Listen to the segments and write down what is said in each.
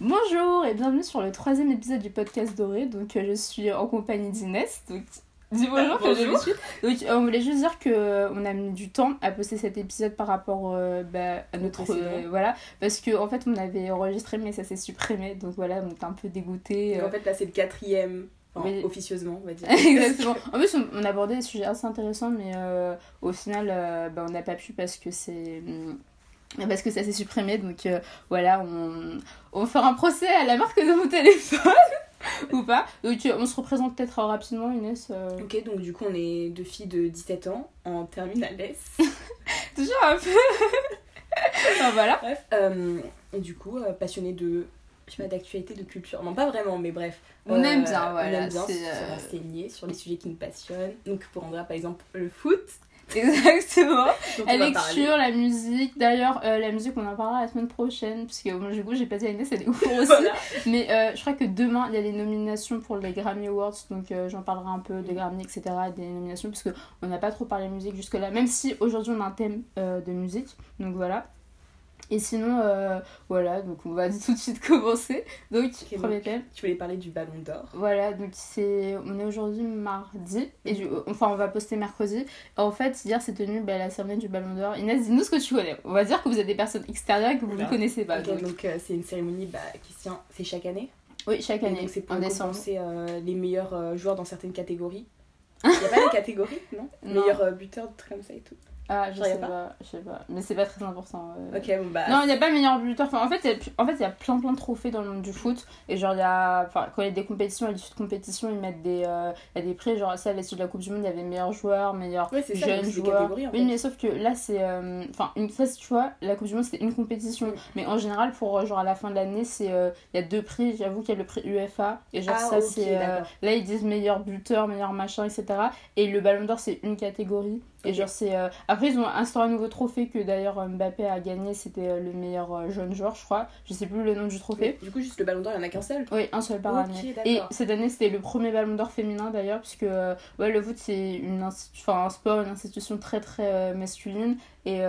Bonjour et bienvenue sur le troisième épisode du podcast Doré. Donc euh, je suis en compagnie d'Inès. Donc dis bonjour que Bonjour. d'habitude. Donc euh, on voulait juste dire que euh, on a mis du temps à poster cet épisode par rapport euh, bah, à notre euh, voilà parce que en fait on avait enregistré mais ça s'est supprimé donc voilà on était un peu dégoûté. En fait, là, c'est le quatrième, enfin, officieusement, on va dire. Exactement. En plus, on, on abordait des sujets assez intéressants, mais au final, bah, on n'a pas pu parce que c'est. Parce que ça s'est supprimé, donc euh, voilà, on, on va faire un procès à la marque de mon téléphone, ou pas. Donc euh, on se représente peut-être euh, rapidement, Inès. euh, Ok, donc du coup, on est deux filles de 17 ans en terminale S. Toujours un peu. Enfin, voilà. Bref, euh, et du coup, euh, passionnées de. Je sais pas, d'actualité, de culture. Non, pas vraiment, mais bref. On aime bien, voilà, On aime bien se renseigner sur les sujets qui nous passionnent. Donc, pour Andrea, par exemple, le foot. Exactement. La lecture, la musique. D'ailleurs, euh, la musique, on en parlera la semaine prochaine, parce que moi, du coup, j'ai pas dit à Inès, elle est aussi. Voilà. Mais euh, je crois que demain, il y a les nominations pour les Grammy Awards, donc euh, j'en parlerai un peu des Grammy, etc., des nominations, parce qu'on n'a pas trop parlé musique jusque-là, même si aujourd'hui on a un thème de musique, donc voilà. Et sinon, euh, voilà, donc on va tout de suite commencer. Donc, premier thème. Tu voulais parler du ballon d'or. Voilà, donc c'est on est aujourd'hui mardi et du- enfin on va poster mercredi. En fait, hier c'est tenu bah, la cérémonie du Ballon d'Or. Inès, dis-nous ce que tu connais. On va dire que vous êtes des personnes extérieures et que vous ne connaissez pas. Ok, donc. euh, c'est une cérémonie bah, qui se tient, c'est chaque année. Oui, chaque Et année donc c'est pour récompenser euh, les meilleurs joueurs dans certaines catégories. Il n'y a pas de catégorie, non, Non. Meilleur buteur, des trucs comme ça et tout. Ah, je sais pas. pas. je sais pas, mais c'est pas très important. euh. Ok, bon bah. Non, il n'y a pas meilleur buteur. Enfin, en fait, il y a- en fait, y a plein plein de trophées dans le monde du foot. Et genre, il y a. Enfin, quand il y a des compétitions, à l'issue de compétition, ils mettent des. euh, Il y a des prix. Genre, ça, à l'issue de la Coupe du Monde, il y avait meilleur joueur, meilleur Ouais, ça, jeune joueur. oui, mais sauf que là, c'est. euh, Enfin, une fois, tu vois, la Coupe du Monde, c'était une compétition. Mm. Mais en général, pour euh, genre à la fin de l'année, c'est. Il y a deux prix. J'avoue qu'il y a le prix UEFA. Et genre, Ah, ça, c'est. Là, ils disent meilleur buteur, meilleur machin, etc. Et le Ballon d'Or, c'est une catégorie. Et genre, c'est. euh, Après, ils ont instauré un nouveau trophée que d'ailleurs Mbappé a gagné. C'était euh, le meilleur euh, jeune joueur, je crois. Je sais plus le nom du trophée. Mais Du coup, juste le ballon d'or, il n'y en a qu'un seul. Oui, un seul par Ok, année. Et cette année, c'était le premier Ballon d'Or féminin d'ailleurs, puisque euh, ouais, le foot, c'est une enfin, un sport, une institution très très euh, masculine. Et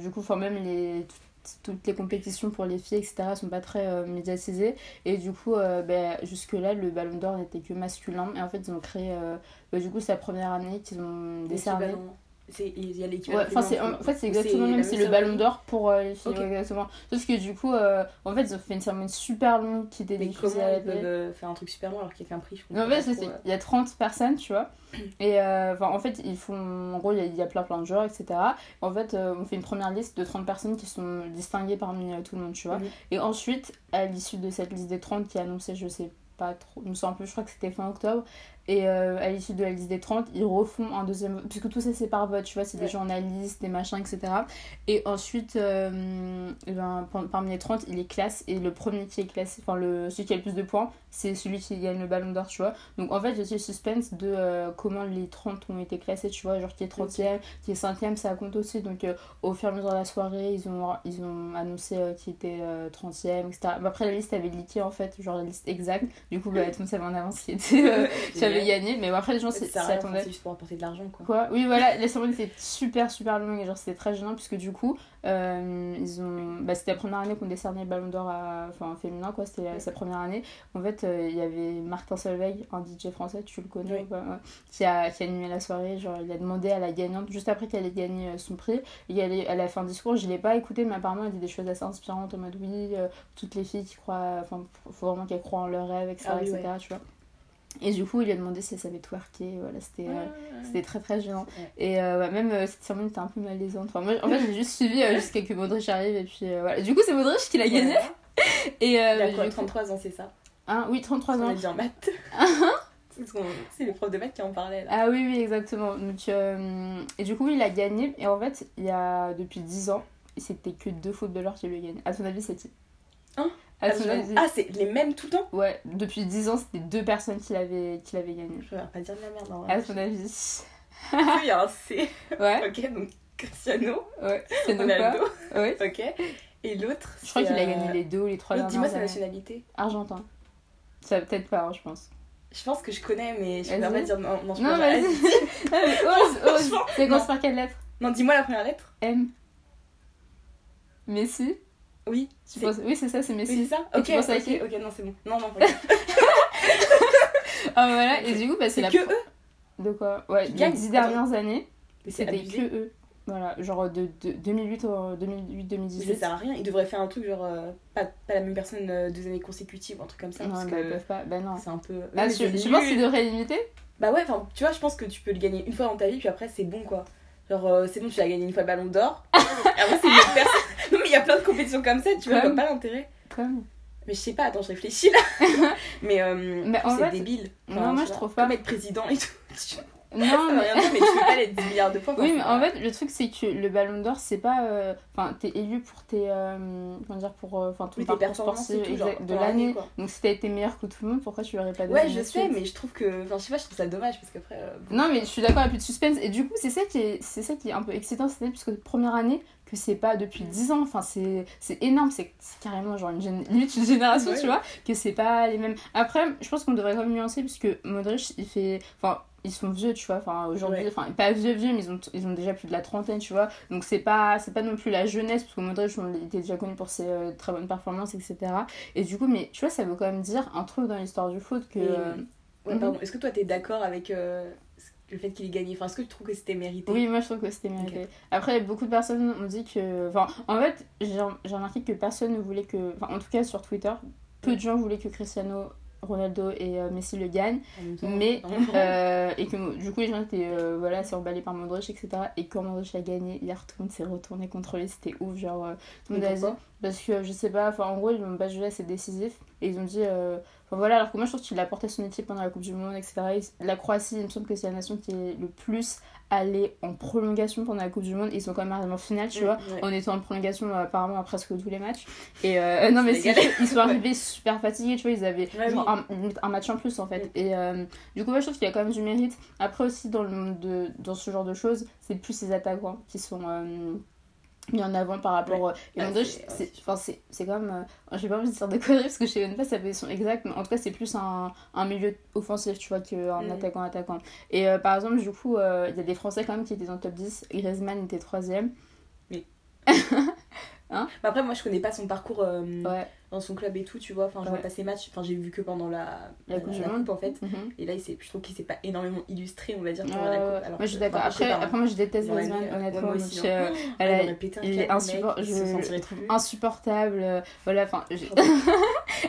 du coup, enfin, même les. tout- toutes les compétitions pour les filles, etc., sont pas très euh, médiatisées. Et du coup, euh, ben, jusque-là, le Ballon d'Or n'était que masculin. Et en fait, ils ont créé. euh, ben, du coup, c'est la première année qu'ils ont décerné. Il y a Ouais, l'équivalent. enfin c'est en fait c'est exactement le la même, c'est le ballon d'or pour euh, les filles, Ok. ouais, exactement. Sauf que du coup, euh, en fait ils ont fait une cérémonie super longue qui était Mais diffusée à la ils télé. peuvent euh, faire un truc super long alors qu'il y a qu'un prix je en comprends fait, c'est- trop, euh. il y a 30 personnes, tu vois. Et euh, en fait, ils font. En gros, il y y a plein plein de joueurs, etc. En fait, euh, on fait une première liste de 30 personnes qui sont distinguées parmi tout le monde, tu vois. Mhm. Et ensuite, à l'issue de cette liste des 30 qui est annoncée, je sais pas trop, il me semble un peu, je crois que c'était fin octobre. Et euh, à l'issue de la liste des 30, ils refont un deuxième vote. Puisque tout ça, c'est par vote, tu vois, c'est des journalistes, des machins, etc. Et ensuite, euh, ben, par- parmi les 30, il les classe. Et le premier qui est classé, enfin, le, celui qui a le plus de points, c'est celui qui gagne le ballon d'or, tu vois. Donc en fait, j'ai le suspense de euh, comment les 30 ont été classés, tu vois. Genre qui est 30ème, qui est 5ème, ça compte aussi. Donc au fur et à mesure de la soirée, ils ont, ils ont annoncé qui était euh, 30ème, etc. Mais après, la liste avait leaké en fait, genre la liste exacte. Du coup, bah, tout le monde savait en avance qui était. gagné. Mais bon, après, les gens s'y attendaient. c'est juste pour apporter de l'argent quoi. Quoi Oui, voilà, la cérémonie était super super longue et genre c'était très gênant puisque du coup, euh, ils ont. Bah, c'était la première année qu'on décernait le ballon d'or à. Enfin, féminin quoi, c'était sa première année. En fait, euh, il y avait Martin Solveig, un DJ français, tu le connais Oui. ou pas Ouais. qui, a, qui a animé la soirée. Genre, il a demandé à la gagnante, juste après qu'elle ait gagné euh, son prix, et elle, est- elle a fait un discours. Je l'ai pas écouté, mais apparemment, elle dit des choses assez inspirantes en mode oui, euh, toutes les filles qui croient. Enfin, faut vraiment qu'elles croient en leurs rêves, etc. Ah oui, etc., tu vois. Et du coup, il lui a demandé si elle savait twerker. Voilà, c'était. euh, c'était très très gênant. Ouais. Et euh, ouais, même euh, cette cérémonie était un peu malaisante. Enfin, moi, en fait, j'ai juste suivi euh, jusqu'à que Modric arrive. Et puis euh, voilà. Du coup, c'est Modric qui l'a gagné. Et, euh, Il a du quoi coup- 33 ans, c'est ça? Hein, oui, 33 On ans. a dit en maths. C'est le prof de maths qui en parlait là. Ah oui, oui, exactement. Donc, euh, et du coup, il a gagné. Et en fait, il y a depuis 10 ans, c'était que deux footballeurs qui lui gagné. À ton avis, c'est qui? Hein? Ah, Ah, c'est les mêmes tout le temps Ouais, depuis 10 ans, c'était deux personnes qui l'avaient qui l'avaient gagné. Je vais pas dire de la merde en À vrai. ton avis Il y a un C. Ouais, Ok, donc Cristiano, ouais. Ronaldo. Ouais. Ok. Et l'autre Je crois qu'il a euh, gagné les deux ou les trois Dis-moi sa nationalité. Argentin. Ça peut-être pas, hein, je pense. Je pense que je connais, mais je peux pas dire non. Non, je Non, pas. vas-y. Non, mais ose, ose. non. commence par quelle lettre Non, dis-moi la première lettre. M. Messi Oui, Tu c'est penses- Oui, c'est ça, c'est oui, Messi. c'est ça Et Ok, tu penses à ok, qui ok, non, c'est bon. Non, non, pas. Ah, voilà, et du coup, bah, c'est la. que eux De quoi? Ouais, les. 10 dernières années, c'était que eux. Voilà, genre de, de 2008 au Mais 2008-2018. ça sert à rien. Ils devraient faire un truc genre euh, pas, pas la même personne euh, deux années consécutives ou un truc comme ça. Non, parce bah, que ils peuvent pas. Bah non. c'est un peu. Bah, Ouais, tu, tu penses qu'ils devraient limiter Bah ouais, enfin, tu vois, je pense que tu peux le gagner une fois dans ta vie, puis après, c'est bon quoi. Genre, euh, c'est bon, tu as gagné une fois le ballon d'or. après, c'est une autre personne. Mais il y a plein de compétitions comme ça, tu vois, Comme- pas l'intérêt. Comme. Mais je sais pas, attends, je réfléchis là. mais euh, Mais c'est débile. Non, moi, je trouve pas. Comme être président et tout. Non, mais. rien dire, mais tu peux pas l'être 10 milliards de fois. Oui, mais en fait, le truc, c'est que le ballon d'or, c'est pas. euh, Enfin, t'es élu pour tes. euh, Comment dire Pour. euh, Enfin, Oui, tes parcours sportif tout, genre, de l'année. Donc, si t'as été meilleur que tout le monde, pourquoi tu l'aurais pas donné Ouais, je sais, mais je trouve que. Enfin, je sais pas, je trouve ça dommage parce qu'après. euh, bon. Non, mais je suis d'accord, il n'y a plus de suspense. Et du coup, c'est ça qui est, c'est ça qui est un peu excitant cette année, puisque première année, que c'est pas depuis Mm. 10 ans. Enfin, c'est, c'est énorme. C'est, c'est carrément genre une, gén- limite une génération, Ouais. tu vois, que c'est pas les mêmes. Après, je pense qu'on devrait quand même nuancer, puisque Modric, il fait. Enfin, ils sont vieux, tu vois. Enfin, aujourd'hui, Ouais. enfin, pas vieux, vieux, mais ils ont, ils ont déjà plus de la trentaine, tu vois. Donc, c'est pas, c'est pas non plus la jeunesse, parce que Modric, on- était déjà connu pour ses euh, très bonnes performances, etc. Et du coup, mais tu vois, ça veut quand même dire un truc dans l'histoire du foot que. Euh, Ouais, Mhm. pardon. Est-ce que toi, t'es d'accord avec euh, le fait qu'il ait gagné Enfin, est-ce que tu trouves que c'était mérité Oui, moi je trouve que c'était mérité. Après, beaucoup de personnes ont dit que. Enfin, en fait, j'ai remarqué que personne ne voulait que. Enfin, en tout cas sur Twitter, peu de gens voulaient que Cristiano Ronaldo et euh, Messi le gagnent. Temps, Mais, euh, et que du coup, les gens étaient euh, voilà, c'est emballés par Modric, etc. Et quand Modric a gagné, hier, tout le monde s'est retourné contre lui, c'était ouf. Genre, tout le monde a dit. Parce que je sais pas, en gros, ils l'ont pas jugé assez décisif. Et ils ont dit. euh, Enfin voilà, alors que moi je trouve qu'il a porté son équipe pendant la Coupe du Monde, etc. Et La Croatie, il me semble que c'est la nation qui est le plus allée en prolongation pendant la Coupe du Monde. Ils sont quand même arrivés en finale, tu vois, Ouais. en étant en prolongation apparemment à presque tous les matchs. Et euh, non, mais ils sont arrivés super fatigués, tu vois, ils avaient Ouais, genre oui. un, match en plus en fait. Et euh, du coup, moi je trouve qu'il y a quand même du mérite. Après aussi, dans, le monde de, dans ce genre de choses, c'est plus les attaquants qui sont. euh, mis en avant par rapport euh, et Modric, c'est- ouais. c'est même euh, j'ai pas envie de dire des conneries parce que je sais même pas si ça fait son exact mais en tout cas c'est plus un, un milieu offensif tu vois qu'un Mm. attaquant attaquant. Et euh, par exemple du coup euh, il y a des français quand même qui étaient dans le top 10 Griezmann était troisième Bah après, moi, je connais pas son parcours euh, ouais dans son club et tout, tu vois. Enfin, je Ouais. vois pas ses matchs. Enfin, j'ai vu que pendant la, La Coupe du Monde. en fait. Mhm. Et là, il je trouve qu'il s'est pas énormément illustré, on va dire, Ouais, pendant la ouais, coupe. ouais. Alors moi je suis d'accord après, hein. moi je déteste Griezmann euh, honnêtement ouais, moi aussi, hein. elle a- il est câble, insupport- mec, il se je- sentirait je trouve plus. insupportable euh, voilà enfin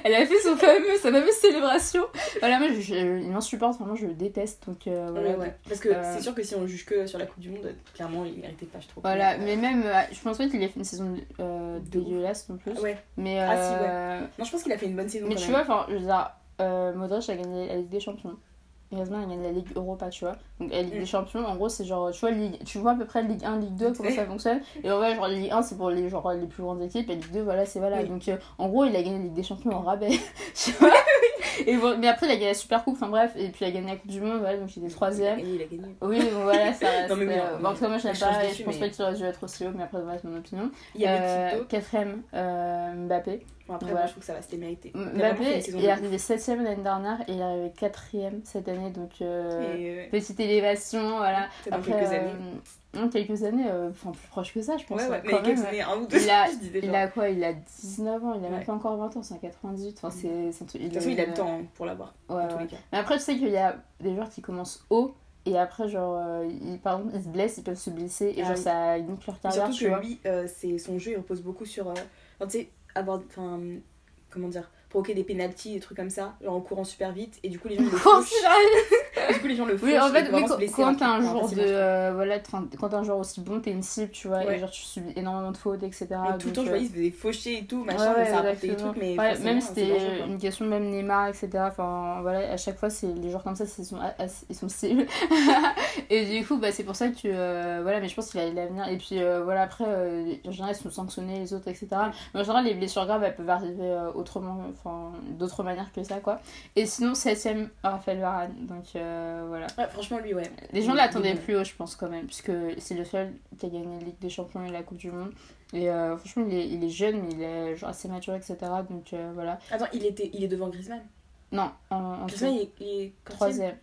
elle a fait son fameux sa fameuse célébration voilà moi je, je- il m'insupporte vraiment je le déteste donc euh, voilà Ouais, ouais. Parce que Euh, c'est sûr que si on juge que sur la Coupe du Monde, clairement, il méritait pas, je trouve. Voilà, Mais, mais même, euh, je pense pas qu'il ait fait une saison euh, dégueulasse non plus. euh, Ouais. Mais, Ah, si, euh, Non, je pense qu'il a fait une bonne saison. mais quand tu même. vois, enfin, je veux dire, euh, Modric a gagné la Ligue des Champions. Griezmann a gagné la Ligue Europa, tu vois. Donc la Ligue Mm. des Champions, en gros, c'est genre, tu vois, Ligue, tu vois à peu près Ligue 1, Ligue 2, comment ça fonctionne. Et en vrai, genre, Ligue 1, c'est pour les, genre, les plus grandes équipes, et Ligue 2, voilà, c'est voilà. Oui. Donc euh, en gros, il a gagné la Ligue des Champions en rabais, tu vois. et bon, mais après, il a gagné la Super Coupe, enfin bref, et puis il a gagné la Coupe du Monde, voilà, donc il était troisième. Il a gagné. Oui, voilà, ça reste. Non, mais oui, euh, bon, en tout cas, moi, je change pas, je pense mais- pas qu'il aurait dû être aussi haut, mais après, voilà, c'est mon opinion. Il y avait Euh, quatrième, euh, Mbappé. Bon, après, voilà. moi, je trouve que ça va, c'était mérité. Mbappé, est arrivé 7ème l'année dernière et il est arrivé 4ème cette année, donc euh, Et, euh, petite élévation, voilà. c'est dans Après, quelques euh, années. non, quelques années, euh, enfin plus proche que ça, je pense. Ouais, ouais, euh, mais quand quelques même. années, un ou deux, Il a, je il a quoi Il a 19 ans, il a même pas encore 20 ans, c'est en 98. Enfin, c'est, un De toute façon, il a le temps hein, pour l'avoir, tous les cas. Mais après, tu sais qu'il y a des joueurs qui commencent haut et après, genre, euh, ils, par exemple, ils se blessent, ils peuvent se blesser et Ah genre, oui. ça limite leur carrière, Surtout tu que vois. lui, euh, c'est son jeu, il repose beaucoup sur. euh, tu sais, avoir. Enfin, comment dire Provoquer des pénalties, des trucs comme ça, genre en courant super vite, et du coup, les gens le fauchent. c'est- Du coup, les gens le fauchent. Oui, en fait, oui, quand, blesser quand t'es un joueur de. euh, voilà, quand t'es un joueur aussi bon, t'es une cible, tu vois, Ouais. et genre tu subis énormément de fautes, etc. Et tout le temps, je euh, voyais, il se faucher et tout, Ouais, machin, ouais, donc ça des trucs, mais. Ouais, même c'était une question de même Neymar, etc. Enfin, voilà, à chaque fois, c'est les joueurs comme ça, ils sont, assez- ils sont cibles. et du coup, bah, c'est pour ça que, euh, voilà, mais je pense qu'il a l'avenir. Et puis, euh, voilà, après, euh, en général, ils sont sanctionnés, les autres, etc. Mais en général, les blessures graves, elles peuvent arriver euh, autrement, enfin, d'autres manières que ça, quoi. Et sinon, 7ème, Raphaël Varane. Donc, euh, voilà. Ouais, franchement, lui, ouais. Les gens l'attendaient plus haut, je pense, quand même, puisque c'est le seul qui a gagné la Ligue des Champions et la Coupe du Monde. Et euh, franchement, il est, il est jeune, mais il est genre, assez mature, etc. Donc, euh, voilà. Attends, il, était, il est devant Griezmann. Non, en, en Griezmann, il est, il est troisième.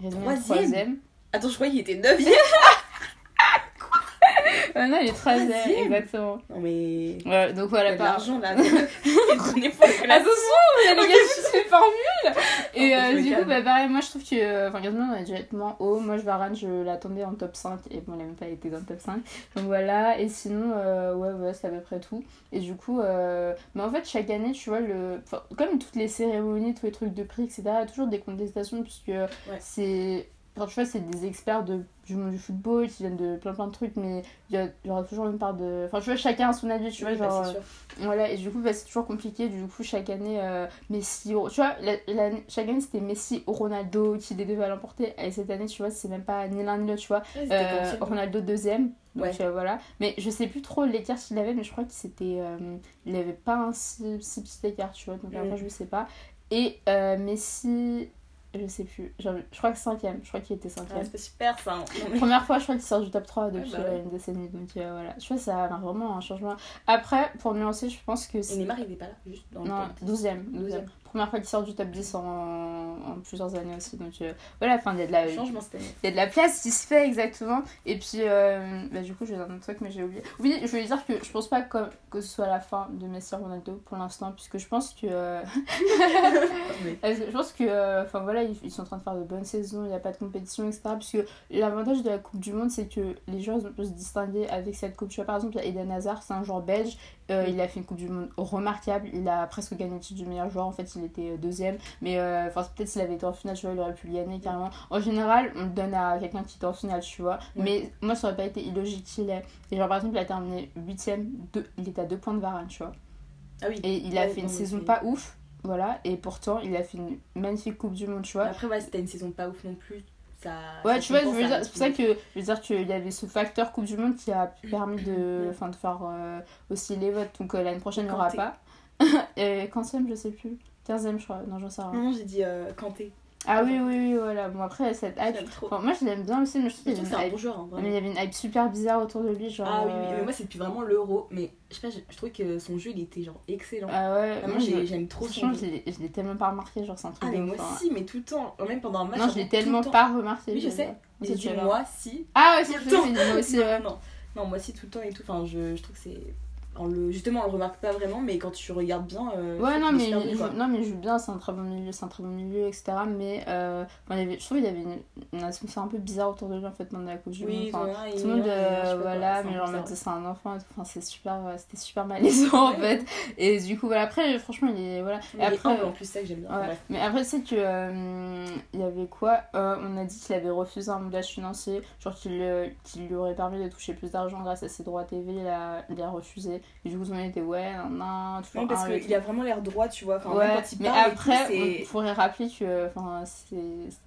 Griezmann Troisième. Attends, je croyais qu'il était 9 Euh, non, il est troisième, exactement. Non, mais. Ouais, donc Il y voilà, a de l'argent là. Prenez pour les classes. Attention, il y a les gars qui se formules Et euh, du coup, bah, pareil, moi je trouve que. euh, Enfin, Griezmann, on est directement haut. Moi, je Varane, je l'attendais en top 5. Et bon, il a même pas été dans le top 5. Donc voilà. Et sinon, euh, ouais, ouais, c'est à peu près tout. Et du coup, euh... mais en fait, chaque année, tu vois, le... enfin, comme toutes les cérémonies, tous les trucs de prix, etc., il y a toujours des contestations, puisque c'est. Enfin, tu vois, c'est des experts de, du monde du football qui viennent de plein plein de trucs, mais il y, aura toujours une part de. Enfin, tu vois, chacun a son avis, tu vois, bah, genre. sûr. Voilà, et du coup, bah, c'est toujours compliqué. Du coup, chaque année, euh, Messi. Tu vois, la- la- chaque année, c'était Messi ou Ronaldo qui les devaient l'emporter. Et cette année, tu vois, c'est même pas ni l'un ni l'autre, tu vois. Ouais, c'était Euh, Ronaldo deuxième. Donc Ouais. euh, voilà. Mais je sais plus trop l'écart qu'il avait, mais je crois qu'il s'était. euh, il avait pas un si, si petit écart, tu vois. Donc Mm. après, je sais pas. Et euh, Messi. Je sais plus. Genre, je crois que cinquième. Je crois qu'il était cinquième. Ouais, C'était super ça. hein. Première fois, je crois qu'il sort du top 3 depuis Ouais, bah ouais. une décennie. Donc euh, voilà. Je vois, ça a vraiment un changement. Après, pour nuancer, je pense que c'est. Neymar il est pas là, juste dans le Non, top 10. 12ème. 12e. Première fois qu'il sort du top 10 en, en plusieurs années aussi. Donc euh, voilà, enfin, il y a de la. Changement cette année. Il y a de la place qui se fait exactement. Et puis, euh, bah, du coup, je vais dire un autre truc, mais j'ai oublié. Oui, je voulais dire que je pense pas que, que ce soit la fin de Messi Ronaldo pour l'instant, puisque je pense que. euh, je pense que. Enfin voilà, ils, ils sont en train de faire de bonnes saisons, il n'y a pas de compétition, etc. Puisque l'avantage de la Coupe du Monde, c'est que les joueurs peuvent se distinguer avec cette Coupe. Tu vois, par exemple, il y a Eden Hazard, c'est un joueur belge. Il a fait une Coupe du Monde remarquable. Il a presque gagné le titre du meilleur joueur. En fait, il était euh, deuxième. Mais euh, enfin, peut-être s'il avait été en finale, tu vois, il aurait pu gagner carrément. En général, on le donne à quelqu'un qui était en finale, tu vois. Mais moi, ça aurait pas été illogique qu'il ait. Et genre, par exemple, il a terminé 8ème, il était à 2 points de Varane, tu vois. Ah oui. Et il a Ouais, fait une saison pas ouf, voilà. Et pourtant, il a fait une magnifique Coupe du Monde, tu vois. Après, ouais, c'était une saison pas ouf non plus. Ça, Ouais, ça tu vois, je veux dire, c'est pour ça que je veux dire qu'il y avait ce facteur Coupe du Monde qui a permis de, enfin, de faire euh, aussi les votes. Donc euh, l'année prochaine, il n'y aura pas. Et quantième, je sais plus. 15ème, je crois. Non, j'en sais rien. Non, j'ai dit euh, Kanté. Ah oui, oui, oui, voilà. Bon, après, cette hype. Enfin, moi, je l'aime bien aussi, mais je trouve qu'il c'est un bon joueur, hein, Mais il y avait une hype super bizarre autour de lui, genre. Ah oui, oui, euh, mais moi c'est depuis vraiment l'euro. Mais je sais pas, je, je trouvais que son jeu il était genre excellent. Ah ouais, Vraiment, moi, j'aime trop son jeu. je l'ai- tellement pas remarqué, genre, c'est un truc Ah, mais moi hein. si, mais tout le temps. Même pendant un match. Non, je l'ai tout tellement pas remarqué. Oui, je sais. J'ai c'est dit moi si. Ah, tout le temps. j'ai dit moi aussi, non, ouais. moi si tout le temps et tout. Enfin, je trouve que c'est. On le, justement, on le remarque pas vraiment, mais quand tu regardes bien. euh, Ouais, non mais, il joue, non, mais il joue bien, c'est un très bon milieu, c'est un très bon milieu, etc. Mais euh, il avait, je trouve qu'il y avait une, une atmosphère un peu bizarre autour de lui en fait pendant la Coupe du Oui, Monde. Enfin, tout le monde, euh, voilà, mais genre, en c'est un enfant et tout. Enfin, c'est super, c'était super malaisant en Ouais, fait. Et du coup, voilà, après, franchement, il est, voilà. Mais Et après, humble en plus, c'est ça que j'aime bien. Ouais. Bref. Mais après, c'est que il y avait quoi On a dit qu'il avait refusé un montage financier, genre qu'il qu'il lui aurait permis de toucher plus d'argent grâce à ses droits TV, il a, il a refusé. Du coup, tout le monde était ouais, nan, nan, toujours Non, parce qu'il a vraiment l'air droit, tu vois. Enfin, Ouais, même quand il mais après, il faudrait rappeler que enfin, c'est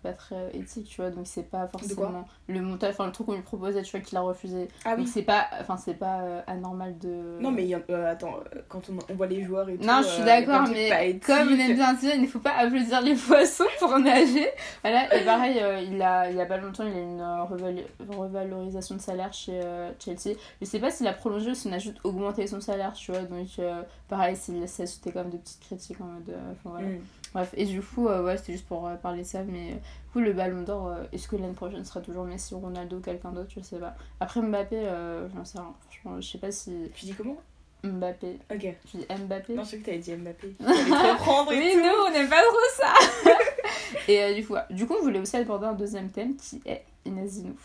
pas très éthique, tu vois, donc c'est pas forcément le montage, enfin le truc qu'on lui proposait, tu vois, qu'il a refusé. Ah Donc oui. c'est pas, enfin, c'est pas euh, anormal de. Non, mais euh, attends, euh, quand on, on voit les joueurs et tout. Non, je suis d'accord, mais comme on aime bien dire, il ne faut pas applaudir les poissons pour nager. Voilà, et pareil, il, a, il y a pas longtemps, il a une reval- revalorisation de salaire chez Chelsea. Je sais pas s'il a prolongé ou s'il a juste augmenté son salaire, tu vois, donc euh, pareil, ça c'était quand même de petites critiques en mode. euh, voilà. Mm. Bref, et du coup, euh, ouais, c'était juste pour parler de ça, mais du coup, le ballon d'or, est-ce que l'année prochaine sera toujours Messi, Ronaldo, quelqu'un d'autre Je sais pas. Après Mbappé, j'en sais rien. Franchement, je sais pas si Tu dis comment? Mbappé. Ok. Je dis Mbappé? Non, je sais que t'avais dit Mbappé. Tu et Oui, tout. nous, on n'aime pas trop ça Et euh, du coup, du coup, on voulait aussi aborder un deuxième thème qui est Inazinou.